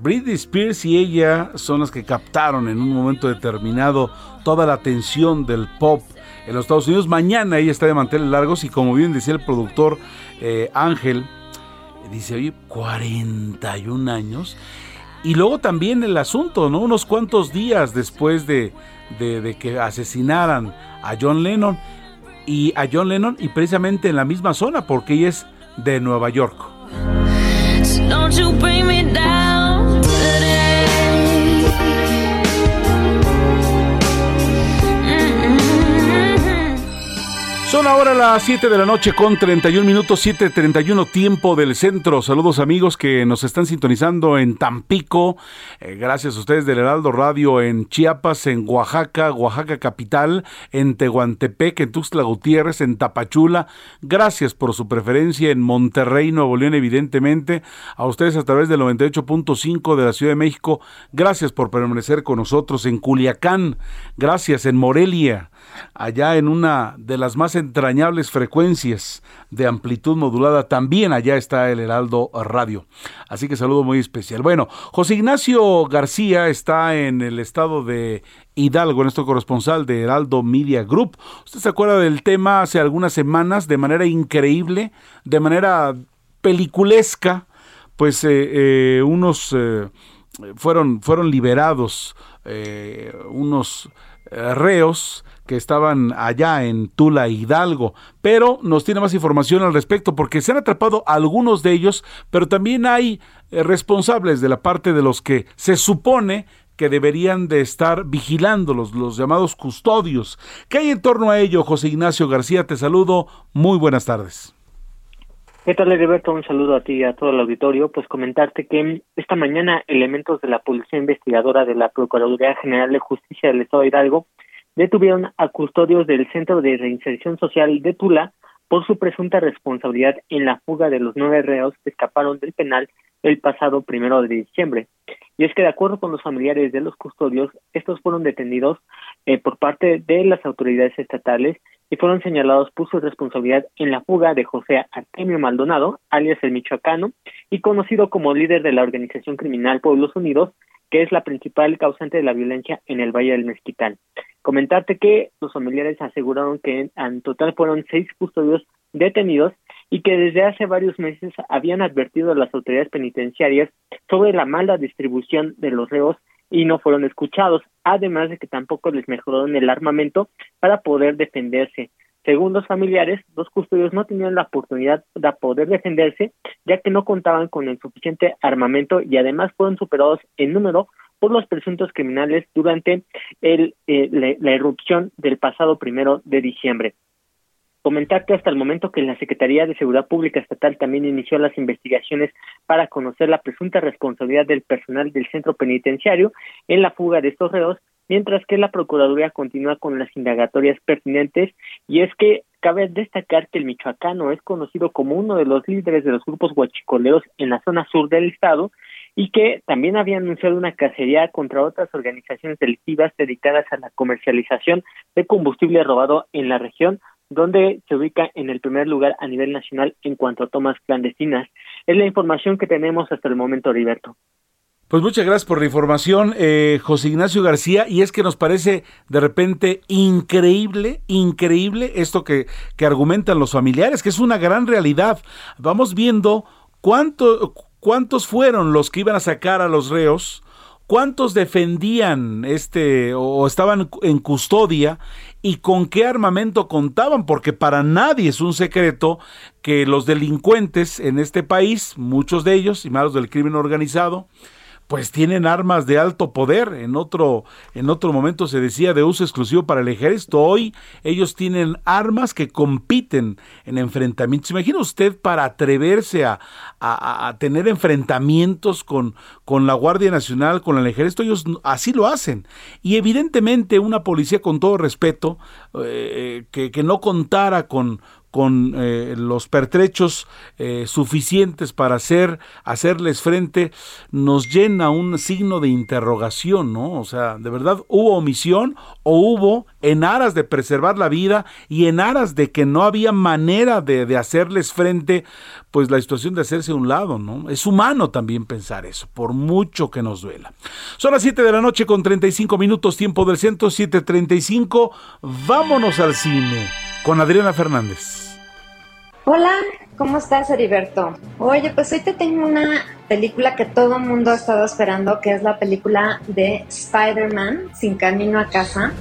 Britney Spears y ella son las que captaron en un momento determinado toda la atención del pop en los Estados Unidos. Mañana ella está de manteles largos y como bien decía el productor eh, Ángel, dice, oye, 41 años. Y luego también el asunto, ¿no? Unos cuantos días después de, de, que asesinaran a John Lennon y a John Lennon y precisamente en la misma zona porque ella es de Nueva York. Son ahora las 7 de la noche con 31 minutos, 7.31 tiempo del centro. Saludos amigos que nos están sintonizando en Tampico. Eh, gracias a ustedes del Heraldo Radio en Chiapas, en Oaxaca, Oaxaca capital, en Tehuantepec, en Tuxtla Gutiérrez, en Tapachula. Gracias por su preferencia en Monterrey, Nuevo León, evidentemente. A ustedes a través del 98.5 de la Ciudad de México. Gracias por permanecer con nosotros en Culiacán. Gracias en Morelia allá en una de las más entrañables frecuencias de amplitud modulada, también allá está el Heraldo Radio. Así que saludo muy especial. Bueno, José Ignacio García está en el estado de Hidalgo, nuestro corresponsal de Heraldo Media Group. Usted se acuerda del tema hace algunas semanas, de manera increíble, de manera peliculesca, pues eh, eh, unos eh, fueron, fueron liberados, unos reos que estaban allá en Tula Hidalgo, pero nos tiene más información al respecto porque se han atrapado algunos de ellos, pero también hay eh, responsables de la parte de los que se supone que deberían de estar vigilándolos, los llamados custodios. ¿Qué hay en torno a ello, José Ignacio García? Te saludo. Muy buenas tardes. ¿Qué tal, Heriberto? Un saludo a ti y a todo el auditorio. Pues comentarte que esta mañana elementos de la Policía Investigadora de la Procuraduría General de Justicia del Estado de Hidalgo detuvieron a custodios del Centro de Reinserción Social de Tula por su presunta responsabilidad en la fuga de los nueve reos que escaparon del penal el pasado primero de diciembre. Y es que de acuerdo con los familiares de los custodios, estos fueron detenidos eh, por parte de las autoridades estatales y fueron señalados por su responsabilidad en la fuga de José Artemio Maldonado, alias el Michoacano, y conocido como líder de la organización criminal Pueblos Unidos, que es la principal causante de la violencia en el Valle del Mezquital. Comentarte que los familiares aseguraron que en total fueron seis custodios detenidos y que desde hace varios meses habían advertido a las autoridades penitenciarias sobre la mala distribución de los reos y no fueron escuchados, además de que tampoco les mejoraron el armamento para poder defenderse. Según los familiares, los custodios no tenían la oportunidad de poder defenderse, ya que no contaban con el suficiente armamento y además fueron superados en número por los presuntos criminales durante el, eh, la, erupción del pasado primero de diciembre. Comentar que hasta el momento que la Secretaría de Seguridad Pública Estatal también inició las investigaciones para conocer la presunta responsabilidad del personal del centro penitenciario en la fuga de estos reos, mientras que la Procuraduría continúa con las indagatorias pertinentes. Y es que cabe destacar que el michoacano es conocido como uno de los líderes de los grupos huachicoleros en la zona sur del estado y que también había anunciado una cacería contra otras organizaciones delictivas dedicadas a la comercialización de combustible robado en la región, donde se ubica en el primer lugar a nivel nacional en cuanto a tomas clandestinas. Es la información que tenemos hasta el momento, Heriberto. Pues muchas gracias por la información, eh, José Ignacio García. Y es que nos parece de repente increíble, increíble esto que, que argumentan los familiares, que es una gran realidad. Vamos viendo cuánto, ¿Cuántos fueron los que iban a sacar a los reos? ¿Cuántos defendían este o estaban en custodia y con qué armamento contaban? Porque para nadie es un secreto que los delincuentes en este país, muchos de ellos y malos del crimen organizado, pues tienen armas de alto poder. En otro, en otro momento se decía de uso exclusivo para el ejército. Hoy ellos tienen armas que compiten en enfrentamientos. Imagina usted para atreverse a, a, tener enfrentamientos con, con la Guardia Nacional, con el ejército, ellos así lo hacen. Y evidentemente una policía con todo respeto, eh, que, que no contara con, con eh, los pertrechos eh, suficientes para hacer, hacerles frente, nos llena un signo de interrogación, ¿no? O sea, ¿de verdad hubo omisión o hubo en aras de preservar la vida y en aras de que no había manera de, de hacerles frente, pues la situación de hacerse a un lado, ¿no? Es humano también pensar eso, por mucho que nos duela. Son las 7 de la noche con 35 minutos, tiempo del centro, 7.35. Vámonos al cine con Adriana Fernández. Hola, ¿cómo estás, Heriberto? Oye, pues hoy te tengo una película que todo el mundo ha estado esperando, que es la película de Spider-Man, Sin Camino a Casa.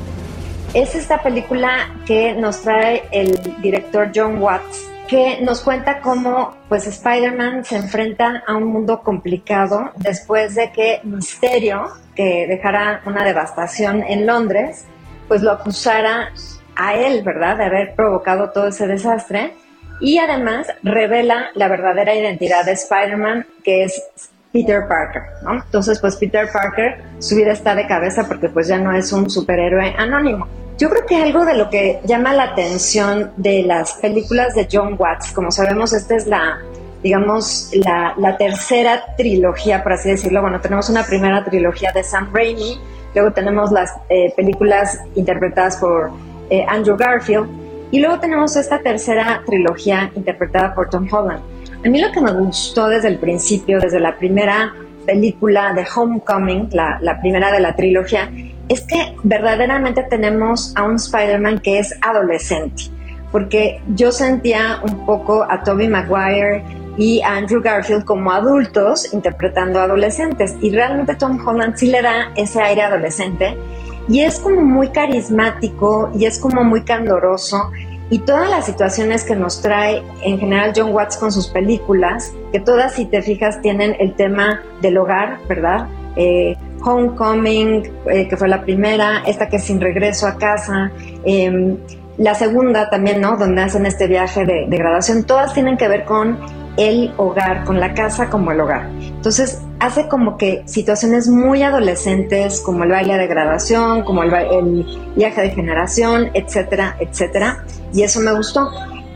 Es esta película que nos trae el director John Watts, que nos cuenta cómo pues Spider-Man se enfrenta a un mundo complicado después de que Misterio, que dejara una devastación en Londres, pues lo acusara a él, ¿verdad?, de haber provocado todo ese desastre y además revela la verdadera identidad de Spider-Man, que es Peter Parker, ¿no? Entonces, pues Peter Parker, su vida está de cabeza porque pues ya no es un superhéroe anónimo. Yo creo que algo de lo que llama la atención de las películas de John Watts, como sabemos, esta es la, digamos, la, tercera trilogía, por así decirlo. Bueno, tenemos una primera trilogía de Sam Raimi, luego tenemos las eh, películas interpretadas por eh, Andrew Garfield, y luego tenemos esta tercera trilogía interpretada por Tom Holland. A mí lo que me gustó desde el principio, desde la primera película de Homecoming, la, la primera de la trilogía, es que verdaderamente tenemos a un Spider-Man que es adolescente. Porque yo sentía un poco a Tobey Maguire y a Andrew Garfield como adultos interpretando adolescentes. Y realmente Tom Holland sí le da ese aire adolescente y es como muy carismático y es como muy candoroso y todas las situaciones que nos trae en general John Watts con sus películas, que todas si te fijas tienen el tema del hogar, ¿verdad? Eh, Homecoming, eh, que fue la primera, esta que es Sin Regreso a Casa, em, la segunda también, ¿no? Donde hacen este viaje de, graduación, todas tienen que ver con el hogar, con la casa como el hogar. Entonces, hace como que situaciones muy adolescentes, como el baile de graduación, como el, el viaje de generación, etcétera, etcétera. Y eso me gustó.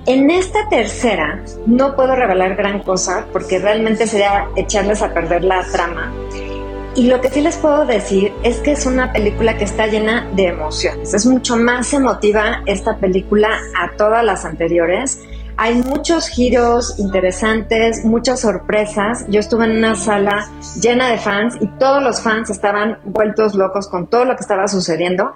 En esta tercera no puedo revelar gran cosa porque realmente sería echarles a perder la trama. Y lo que sí les puedo decir es que es una película que está llena de emociones. Es mucho más emotiva esta película a todas las anteriores. Hay muchos giros interesantes, muchas sorpresas. Yo estuve en una sala llena de fans y todos los fans estaban vueltos locos con todo lo que estaba sucediendo.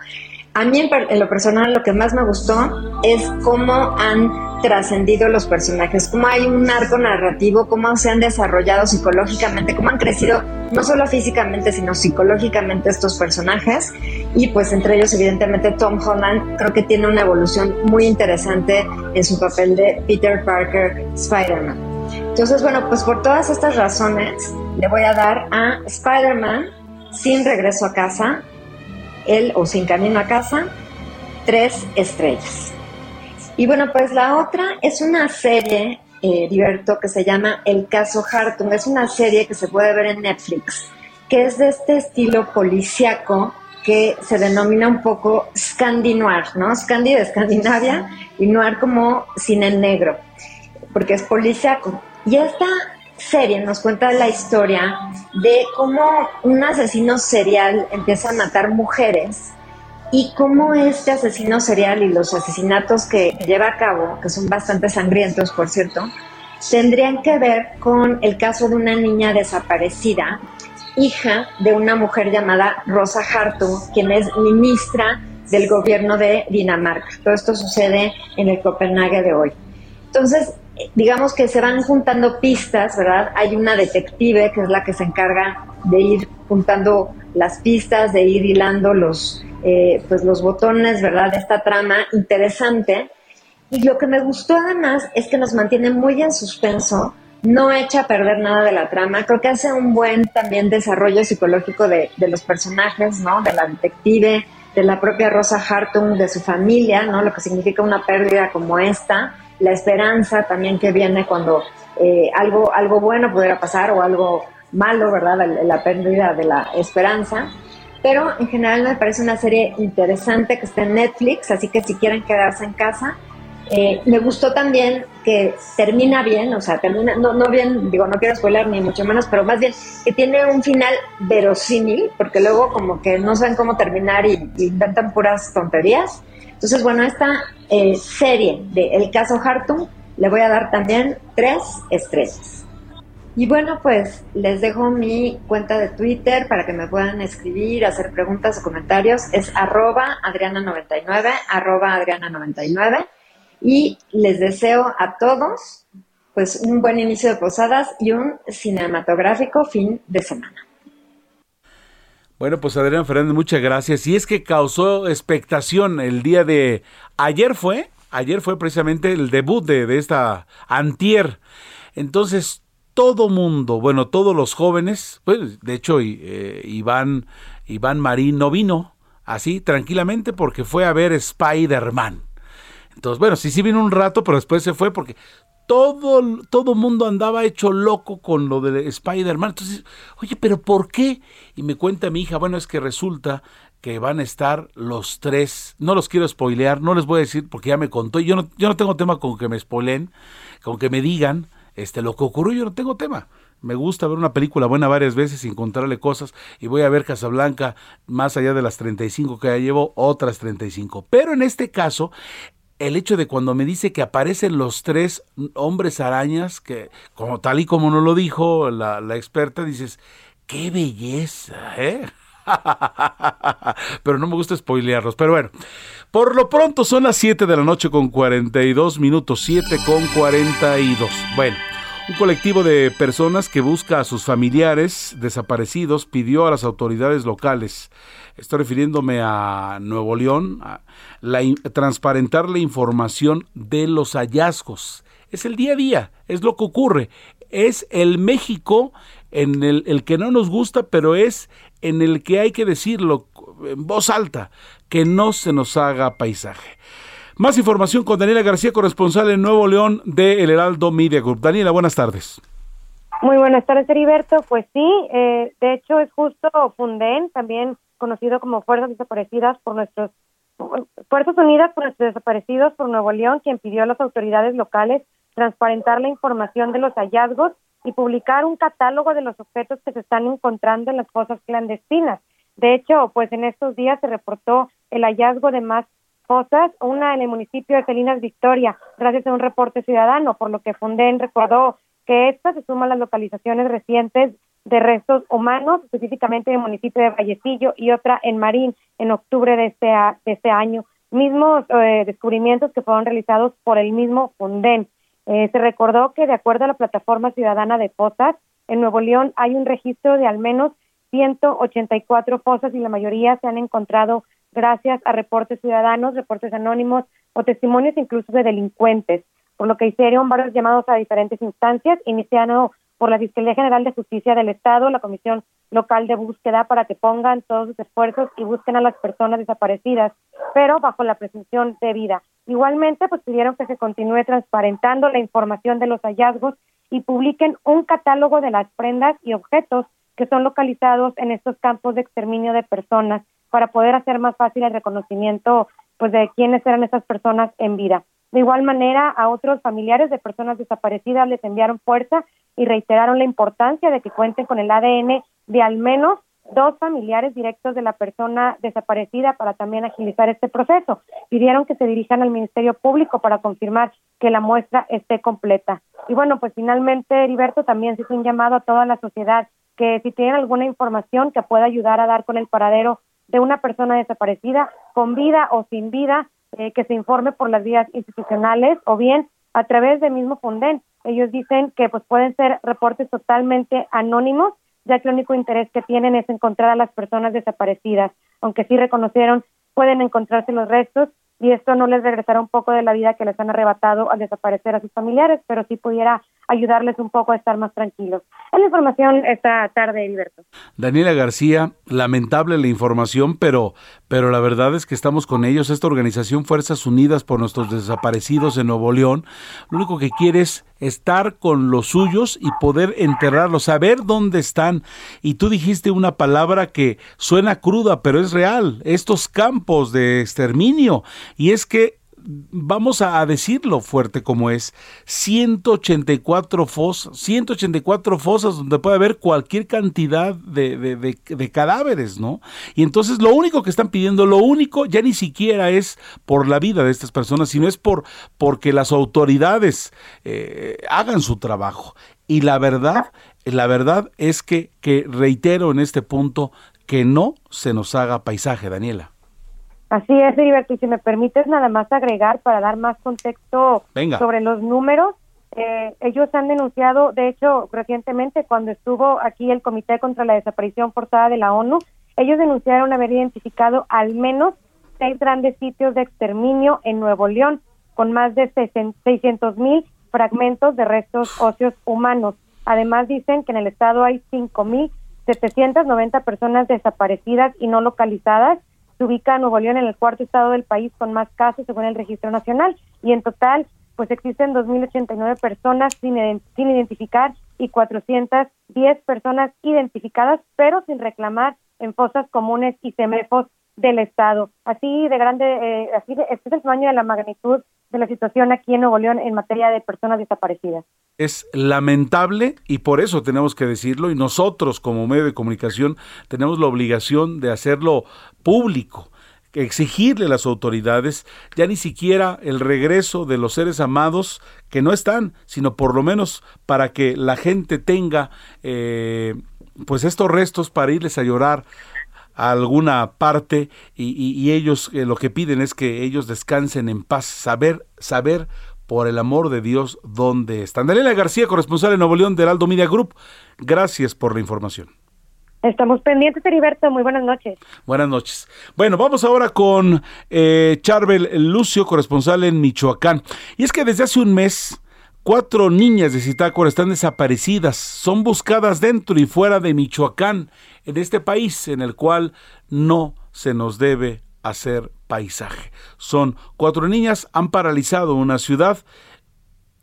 A mí en, lo personal lo que más me gustó es cómo han trascendido los personajes, cómo hay un arco narrativo, cómo se han desarrollado psicológicamente, cómo han crecido no solo físicamente, sino psicológicamente estos personajes. Y pues entre ellos evidentemente Tom Holland creo que tiene una evolución muy interesante en su papel de Peter Parker Spider-Man. Entonces, bueno, pues por todas estas razones le voy a dar a Spider-Man sin regreso a casa el o Sin Camino a Casa, tres estrellas. Y bueno, pues la otra es una serie, eh, Diverto, que se llama El caso Hartung. Es una serie que se puede ver en Netflix, que es de este estilo policiaco que se denomina un poco Scandi Noir, ¿no? Scandi de Escandinavia y Noir como cine negro, porque es policiaco. Y esta serie nos cuenta la historia de cómo un asesino serial empieza a matar mujeres y cómo este asesino serial y los asesinatos que lleva a cabo, que son bastante sangrientos, por cierto, tendrían que ver con el caso de una niña desaparecida, hija de una mujer llamada Rosa Hartung, quien es ministra del gobierno de Dinamarca. Todo esto sucede en el Copenhague de hoy. Entonces, digamos que se van juntando pistas, ¿verdad? Hay una detective que es la que se encarga de ir juntando las pistas, de ir hilando los, eh, pues los botones, ¿verdad? De esta trama interesante. Y lo que me gustó además es que nos mantiene muy en suspenso, no echa a perder nada de la trama, creo que hace un buen también desarrollo psicológico de, de los personajes, ¿no? De la detective, de la propia Rosa Hartung, de su familia, ¿no? Lo que significa una pérdida como esta la esperanza también que viene cuando eh, algo, algo bueno pudiera pasar o algo malo, ¿verdad? La, pérdida de la esperanza. Pero en general me parece una serie interesante que está en Netflix, así que si quieren quedarse en casa, Eh, me gustó también que termina bien, o sea, termina, no, no bien, digo, no quiero spoiler ni mucho menos, pero más bien que tiene un final verosímil, porque luego como que no saben cómo terminar y, inventan puras tonterías. Entonces, bueno, esta eh, serie de El caso Hartung le voy a dar también tres estrellas. Y bueno, pues les dejo mi cuenta de Twitter para que me puedan escribir, hacer preguntas o comentarios. Es arroba adriana99, arroba adriana99 y les deseo a todos pues un buen inicio de posadas y un cinematográfico fin de semana. Bueno, pues Adrián Fernández, muchas gracias. Y es que causó expectación el día de ayer fue, ayer fue precisamente el debut de, de esta antier. Entonces, todo mundo, bueno, todos los jóvenes, pues, de hecho, eh, Iván, Iván Marín no vino así tranquilamente porque fue a ver Spider-Man. Entonces, bueno, sí, sí vino un rato, pero después se fue porque todo, todo mundo andaba hecho loco con lo de Spider-Man. Entonces, oye, pero ¿por qué? Y me cuenta mi hija, bueno, es que resulta que van a estar los tres. No los quiero spoilear, no les voy a decir porque ya me contó. Yo no, yo no tengo tema con que me spoilen, con que me digan este, lo que ocurrió. Yo no tengo tema. Me gusta ver una película buena varias veces y encontrarle cosas. Y voy a ver Casablanca más allá de las 35 que ya llevo, otras 35. Pero en este caso, el hecho de cuando me dice que aparecen los tres hombres arañas, que como tal y como nos lo dijo la, experta, dices, qué belleza, ¿eh? pero no me gusta spoilearlos. Pero bueno, por lo pronto son las 7 de la noche con 42 minutos, 7 con 42. Bueno. Un colectivo de personas que busca a sus familiares desaparecidos pidió a las autoridades locales, estoy refiriéndome a Nuevo León, a la, transparentar la información de los hallazgos. Es el día a día, es lo que ocurre. Es el México en el, el que no nos gusta, pero es en el que hay que decirlo en voz alta, que no se nos haga paisaje. Más información con Daniela García, corresponsal en Nuevo León de El Heraldo Media Group. Daniela, buenas tardes. Muy buenas tardes, Heriberto. Pues sí, eh, de hecho es justo Funden, también conocido como Fuerzas Desaparecidas por nuestros Fuerzas Unidas por nuestros desaparecidos por Nuevo León, quien pidió a las autoridades locales transparentar la información de los hallazgos y publicar un catálogo de los objetos que se están encontrando en las fosas clandestinas. De hecho, pues en estos días se reportó el hallazgo de más fosas, una en el municipio de Salinas Victoria, gracias a un reporte ciudadano, por lo que Funden recordó que esta se suma a las localizaciones recientes de restos humanos, específicamente en el municipio de Vallecillo y otra en Marín en octubre de este, de este año. Mismos eh, descubrimientos que fueron realizados por el mismo Funden. Eh, se recordó que de acuerdo a la plataforma ciudadana de fosas, en Nuevo León hay un registro de al menos 184 fosas y la mayoría se han encontrado gracias a reportes ciudadanos, reportes anónimos o testimonios incluso de delincuentes, por lo que hicieron varios llamados a diferentes instancias, iniciando por la Fiscalía General de Justicia del Estado, la Comisión Local de Búsqueda, para que pongan todos sus esfuerzos y busquen a las personas desaparecidas, pero bajo la presunción de vida. Igualmente, pues pidieron que se continúe transparentando la información de los hallazgos y publiquen un catálogo de las prendas y objetos que son localizados en estos campos de exterminio de personas para poder hacer más fácil el reconocimiento pues de quiénes eran esas personas en vida. De igual manera, a otros familiares de personas desaparecidas les enviaron fuerza y reiteraron la importancia de que cuenten con el ADN de al menos dos familiares directos de la persona desaparecida para también agilizar este proceso. Pidieron que se dirijan al Ministerio Público para confirmar que la muestra esté completa. Y bueno, pues finalmente, Heriberto, también se hizo un llamado a toda la sociedad que si tienen alguna información que pueda ayudar a dar con el paradero de una persona desaparecida, con vida o sin vida, eh, que se informe por las vías institucionales o bien a través del mismo Fonden. Ellos dicen que pues pueden ser reportes totalmente anónimos, ya que el único interés que tienen es encontrar a las personas desaparecidas, aunque sí reconocieron pueden encontrarse los restos y esto no les regresará un poco de la vida que les han arrebatado al desaparecer a sus familiares, pero sí pudiera ayudarles un poco a estar más tranquilos. Es la información esta tarde, Heriberto. Daniela García, lamentable la información, pero, pero la verdad es que estamos con ellos. Esta organización Fuerzas Unidas por nuestros desaparecidos en Nuevo León, lo único que quiere es estar con los suyos y poder enterrarlos, saber dónde están. Y tú dijiste una palabra que suena cruda, pero es real. Estos campos de exterminio. Y es que vamos a decirlo fuerte como es, 184 fosas, 184 fosas donde puede haber cualquier cantidad de, de, cadáveres, ¿no? Y entonces lo único que están pidiendo, lo único ya ni siquiera es por la vida de estas personas, sino es por porque las autoridades eh, hagan su trabajo. Y la verdad, la verdad es que, que reitero en este punto que no se nos haga paisaje, Daniela. Así es, Heriberto, y si me permites nada más agregar para dar más contexto sobre los números, eh, ellos han denunciado, de hecho, recientemente cuando estuvo aquí el Comité contra la Desaparición Forzada de la ONU, ellos denunciaron haber identificado al menos seis grandes sitios de exterminio en Nuevo León, con más de 600 mil fragmentos de restos óseos humanos. Además, dicen que en el estado hay 5.790 personas desaparecidas y no localizadas se ubica Nuevo León en el cuarto estado del país con más casos según el registro nacional y en total pues existen 2.089 personas sin, sin identificar y 410 personas identificadas pero sin reclamar en fosas comunes y semefos del estado. Así de grande, eh, así de, este es el tamaño de la magnitud de la situación aquí en Nuevo León en materia de personas desaparecidas. Es lamentable y por eso tenemos que decirlo y nosotros como medio de comunicación tenemos la obligación de hacerlo público exigirle a las autoridades ya ni siquiera el regreso de los seres amados que no están, sino por lo menos para que la gente tenga eh, pues estos restos para irles a llorar a alguna parte y, ellos eh, lo que piden es que ellos descansen en paz, saber, saber por el amor de Dios dónde están. Daniela García, corresponsal en Nuevo León del Aldo Media Group, gracias por la información. Estamos pendientes, Heriberto. Muy buenas noches. Buenas noches. Bueno, vamos ahora con eh, Charbel Lucio, corresponsal en Michoacán. Y es que desde hace un mes Cuatro niñas de Zitácuaro están desaparecidas, son buscadas dentro y fuera de Michoacán, en este país en el cual no se nos debe hacer paisaje. Son cuatro niñas, han paralizado una ciudad,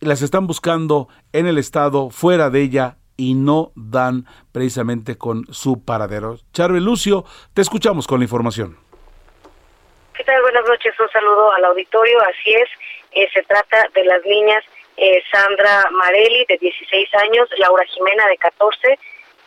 las están buscando en el estado, fuera de ella, y no dan precisamente con su paradero. Charve Lucio, te escuchamos con la información. ¿Qué tal? Buenas noches, un saludo al auditorio. Así es, eh, se trata de las niñas eh, Sandra Marelli, de 16 años, Laura Jimena, de 14,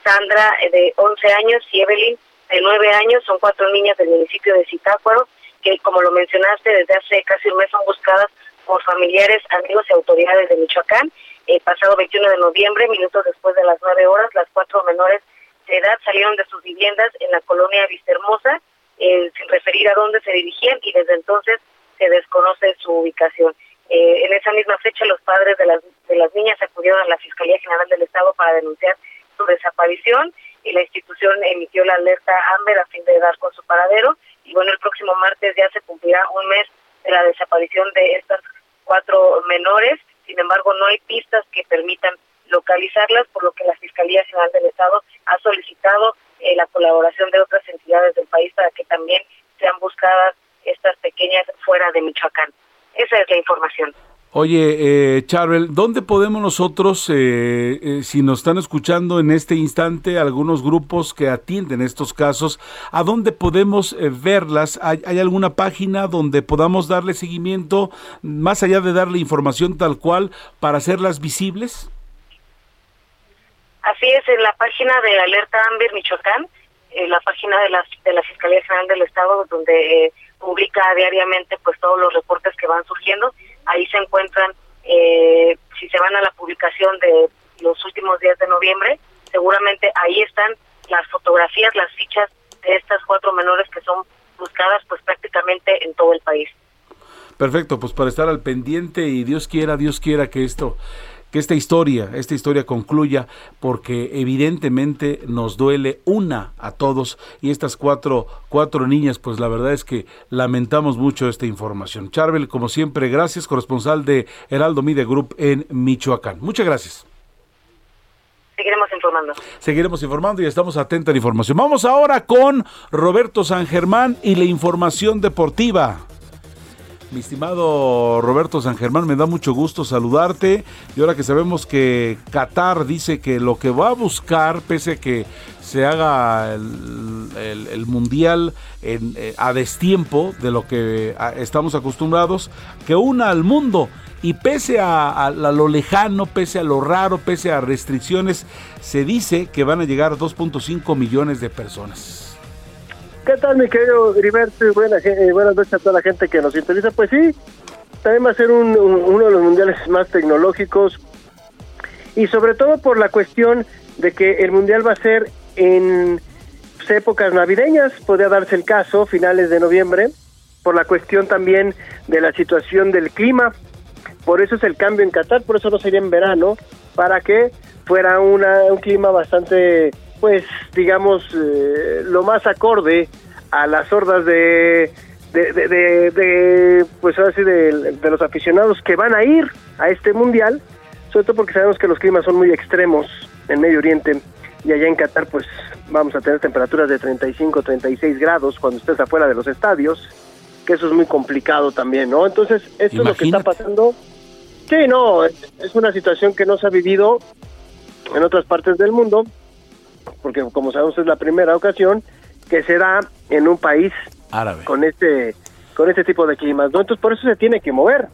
Sandra, eh, de 11 años, y Evelyn, de 9 años. Son cuatro niñas del municipio de Zitácuaro, que, como lo mencionaste, desde hace casi un mes son buscadas por familiares, amigos y autoridades de Michoacán. El pasado 21 de noviembre, minutos después de las 9 horas, las cuatro menores de edad salieron de sus viviendas en la colonia Vistahermosa, eh, sin referir a dónde se dirigían, y desde entonces se desconoce su ubicación. Eh, en esa misma fecha, los padres de las, de las niñas acudieron a la Fiscalía General del Estado para denunciar su desaparición y la institución emitió la alerta Amber a fin de dar con su paradero. Y bueno, el próximo martes ya se cumplirá un mes de la desaparición de estas cuatro menores. Sin embargo, no hay pistas que permitan localizarlas, por lo que la Fiscalía General del Estado ha solicitado eh, la colaboración de otras entidades del país para que también sean buscadas estas pequeñas fuera de Michoacán. Esa es la información. Oye, eh, Charbel, ¿dónde podemos nosotros, eh, eh, si nos están escuchando en este instante, algunos grupos que atienden estos casos, ¿a dónde podemos eh, verlas? ¿Hay, alguna página donde podamos darle seguimiento, más allá de darle información tal cual, para hacerlas visibles? Así es, en la página de Alerta Amber Michoacán, en la página de la, de la Fiscalía General del Estado, donde publica diariamente pues todos los reportes que van surgiendo. Ahí se encuentran, eh, si se van a la publicación de los últimos días de noviembre, seguramente ahí están las fotografías, las fichas de estas cuatro menores que son buscadas pues prácticamente en todo el país. Perfecto, pues para estar al pendiente y Dios quiera, Dios quiera que esto que esta historia, esta historia concluya, porque evidentemente nos duele una a todos y estas cuatro, cuatro niñas, pues la verdad es que lamentamos mucho esta información. Charbel, como siempre, gracias, corresponsal de Heraldo Media Group en Michoacán. Muchas gracias. Seguiremos informando. Seguiremos informando y estamos atentos a la información. Vamos ahora con Roberto San Germán y la información deportiva. Mi estimado Roberto San Germán, me da mucho gusto saludarte. Y ahora que sabemos que Qatar dice que lo que va a buscar, pese a que se haga el, mundial eh, a destiempo de lo que estamos acostumbrados, que una al mundo. Y pese a, lo lejano, pese a lo raro, pese a restricciones, se dice que van a llegar 2.5 millones de personas. ¿Qué tal, mi querido Heriberto? Buena, eh, buenas noches a toda la gente que nos interesa. Pues sí, también va a ser uno de los mundiales más tecnológicos y sobre todo por la cuestión de que el mundial va a ser en pues, épocas navideñas, podría darse el caso, finales de noviembre, por la cuestión también de la situación del clima. Por eso es el cambio en Qatar, por eso no sería en verano, para que fuera una, un clima bastante pues digamos, eh, lo más acorde a las hordas de, de, pues así de, de, los aficionados que van a ir a este mundial, sobre todo porque sabemos que los climas son muy extremos en Medio Oriente y allá en Qatar pues vamos a tener temperaturas de 35, 36 grados cuando estés afuera de los estadios, que eso es muy complicado también, ¿no? Entonces, esto es lo que está pasando. Sí, no, es una situación que no se ha vivido en otras partes del mundo porque como sabemos es la primera ocasión que se da en un país árabe con este con este tipo de climas, ¿no? Entonces por eso se tiene que mover.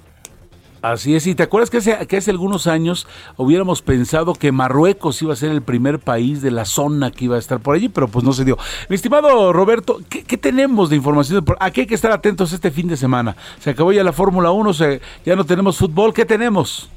Así es, y te acuerdas que hace, que hace algunos años hubiéramos pensado que Marruecos iba a ser el primer país de la zona que iba a estar por allí, pero pues no se dio. Mi estimado Roberto, ¿qué, tenemos de información? Aquí hay que estar atentos este fin de semana. Se acabó ya la Fórmula 1, ya no tenemos fútbol, ¿qué tenemos?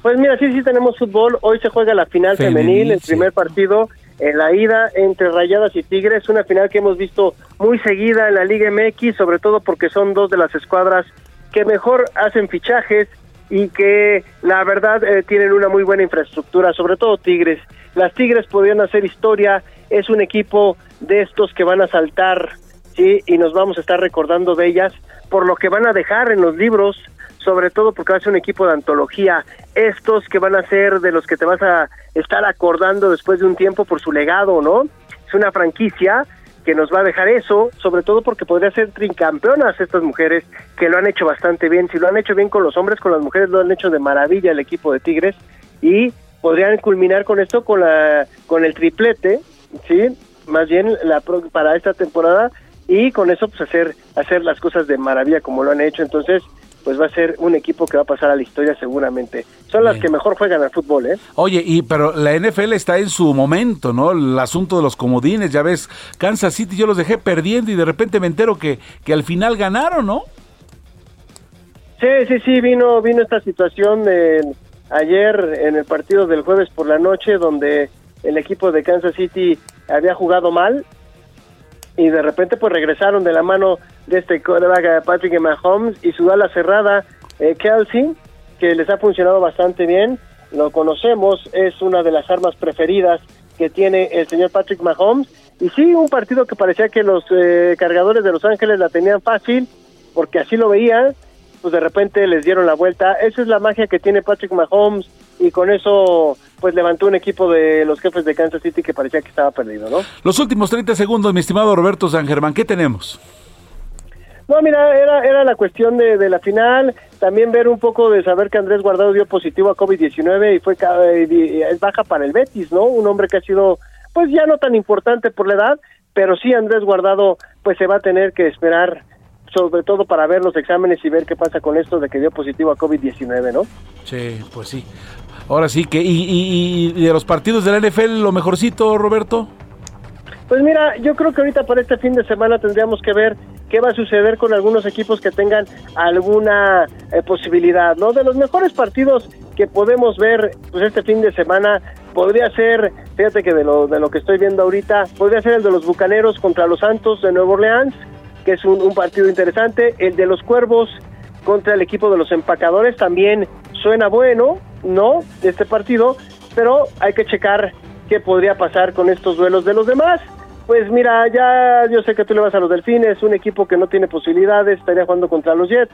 Pues mira, sí, sí tenemos fútbol. Hoy se juega la final femenil, el primer partido en la ida entre Rayadas y Tigres, una final que hemos visto muy seguida en la Liga MX, sobre todo porque son dos de las escuadras que mejor hacen fichajes y que la verdad eh, tienen una muy buena infraestructura, sobre todo Tigres. Las Tigres podrían hacer historia, es un equipo de estos que van a saltar, sí, y nos vamos a estar recordando de ellas por lo que van a dejar en los libros, sobre todo porque va a ser un equipo de antología, estos que van a ser de los que te vas a estar acordando después de un tiempo por su legado, ¿no? Es una franquicia que nos va a dejar eso, sobre todo porque podría ser trincampeonas estas mujeres que lo han hecho bastante bien. Si lo han hecho bien con los hombres, con las mujeres lo han hecho de maravilla el equipo de Tigres y podrían culminar con esto con la con el triplete, sí, más bien la para esta temporada y con eso pues hacer hacer las cosas de maravilla como lo han hecho. Entonces, pues va a ser un equipo que va a pasar a la historia seguramente. Son las que mejor juegan al fútbol, ¿eh? Oye, y pero la NFL está en su momento, ¿no? El asunto de los comodines, ya ves, Kansas City yo los dejé perdiendo y de repente me entero que, que al final ganaron, ¿no? Sí, sí, sí, vino, vino esta situación ayer en el partido del jueves por la noche donde el equipo de Kansas City había jugado mal y de repente pues regresaron de la mano de este coreback Patrick Mahomes y su ala cerrada eh, Kelsey, que les ha funcionado bastante bien, lo conocemos, es una de las armas preferidas que tiene el señor Patrick Mahomes, y sí, un partido que parecía que los eh, cargadores de Los Ángeles la tenían fácil, porque así lo veían, pues de repente les dieron la vuelta, esa es la magia que tiene Patrick Mahomes, y con eso pues levantó un equipo de los jefes de Kansas City que parecía que estaba perdido, ¿no? Los últimos 30 segundos, mi estimado Roberto San Germán, ¿qué tenemos? No, mira, era, era la cuestión de, de la final, también ver un poco de saber que Andrés Guardado dio positivo a COVID-19 y fue es baja para el Betis, ¿no? Un hombre que ha sido, pues ya no tan importante por la edad, pero sí Andrés Guardado, pues se va a tener que esperar, sobre todo para ver los exámenes y ver qué pasa con esto de que dio positivo a COVID-19, ¿no? Sí, pues sí. Ahora sí que, y, y de los partidos de la NFL, lo mejorcito, Roberto. Pues mira, yo creo que ahorita para este fin de semana tendríamos que ver qué va a suceder con algunos equipos que tengan alguna eh, posibilidad, ¿no? De los mejores partidos que podemos ver pues este fin de semana podría ser, fíjate que de lo, de lo que estoy viendo ahorita, podría ser el de los Bucaneros contra los Santos de Nueva Orleans, que es un, un partido interesante, el de los Cuervos contra el equipo de los Empacadores también suena bueno, ¿no? Este partido, pero hay que checar qué podría pasar con estos duelos de los demás. Pues mira, ya yo sé que tú le vas a los Delfines, un equipo que no tiene posibilidades, estaría jugando contra los Jets.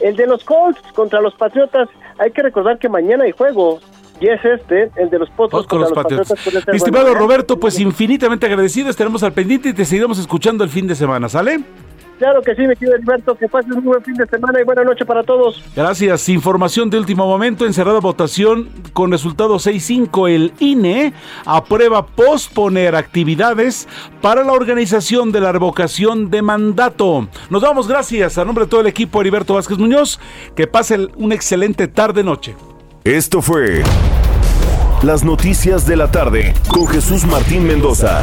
El de los Colts contra los Patriotas, hay que recordar que mañana hay juego. Y es este, el de los Potros contra los, Patriotas. estimado Roberto, pues infinitamente agradecido, estaremos al pendiente y te seguiremos escuchando el fin de semana, ¿sale? Claro que sí, me quiero Alberto, que pases un buen fin de semana y buena noche para todos. Gracias. Información de último momento, encerrada votación con resultado 6-5. El INE aprueba posponer actividades para la organización de la revocación de mandato. Nos vamos, gracias. A nombre de todo el equipo, Heriberto Vázquez Muñoz, que pase una excelente tarde-noche. Esto fue Las Noticias de la Tarde con Jesús Martín Mendoza.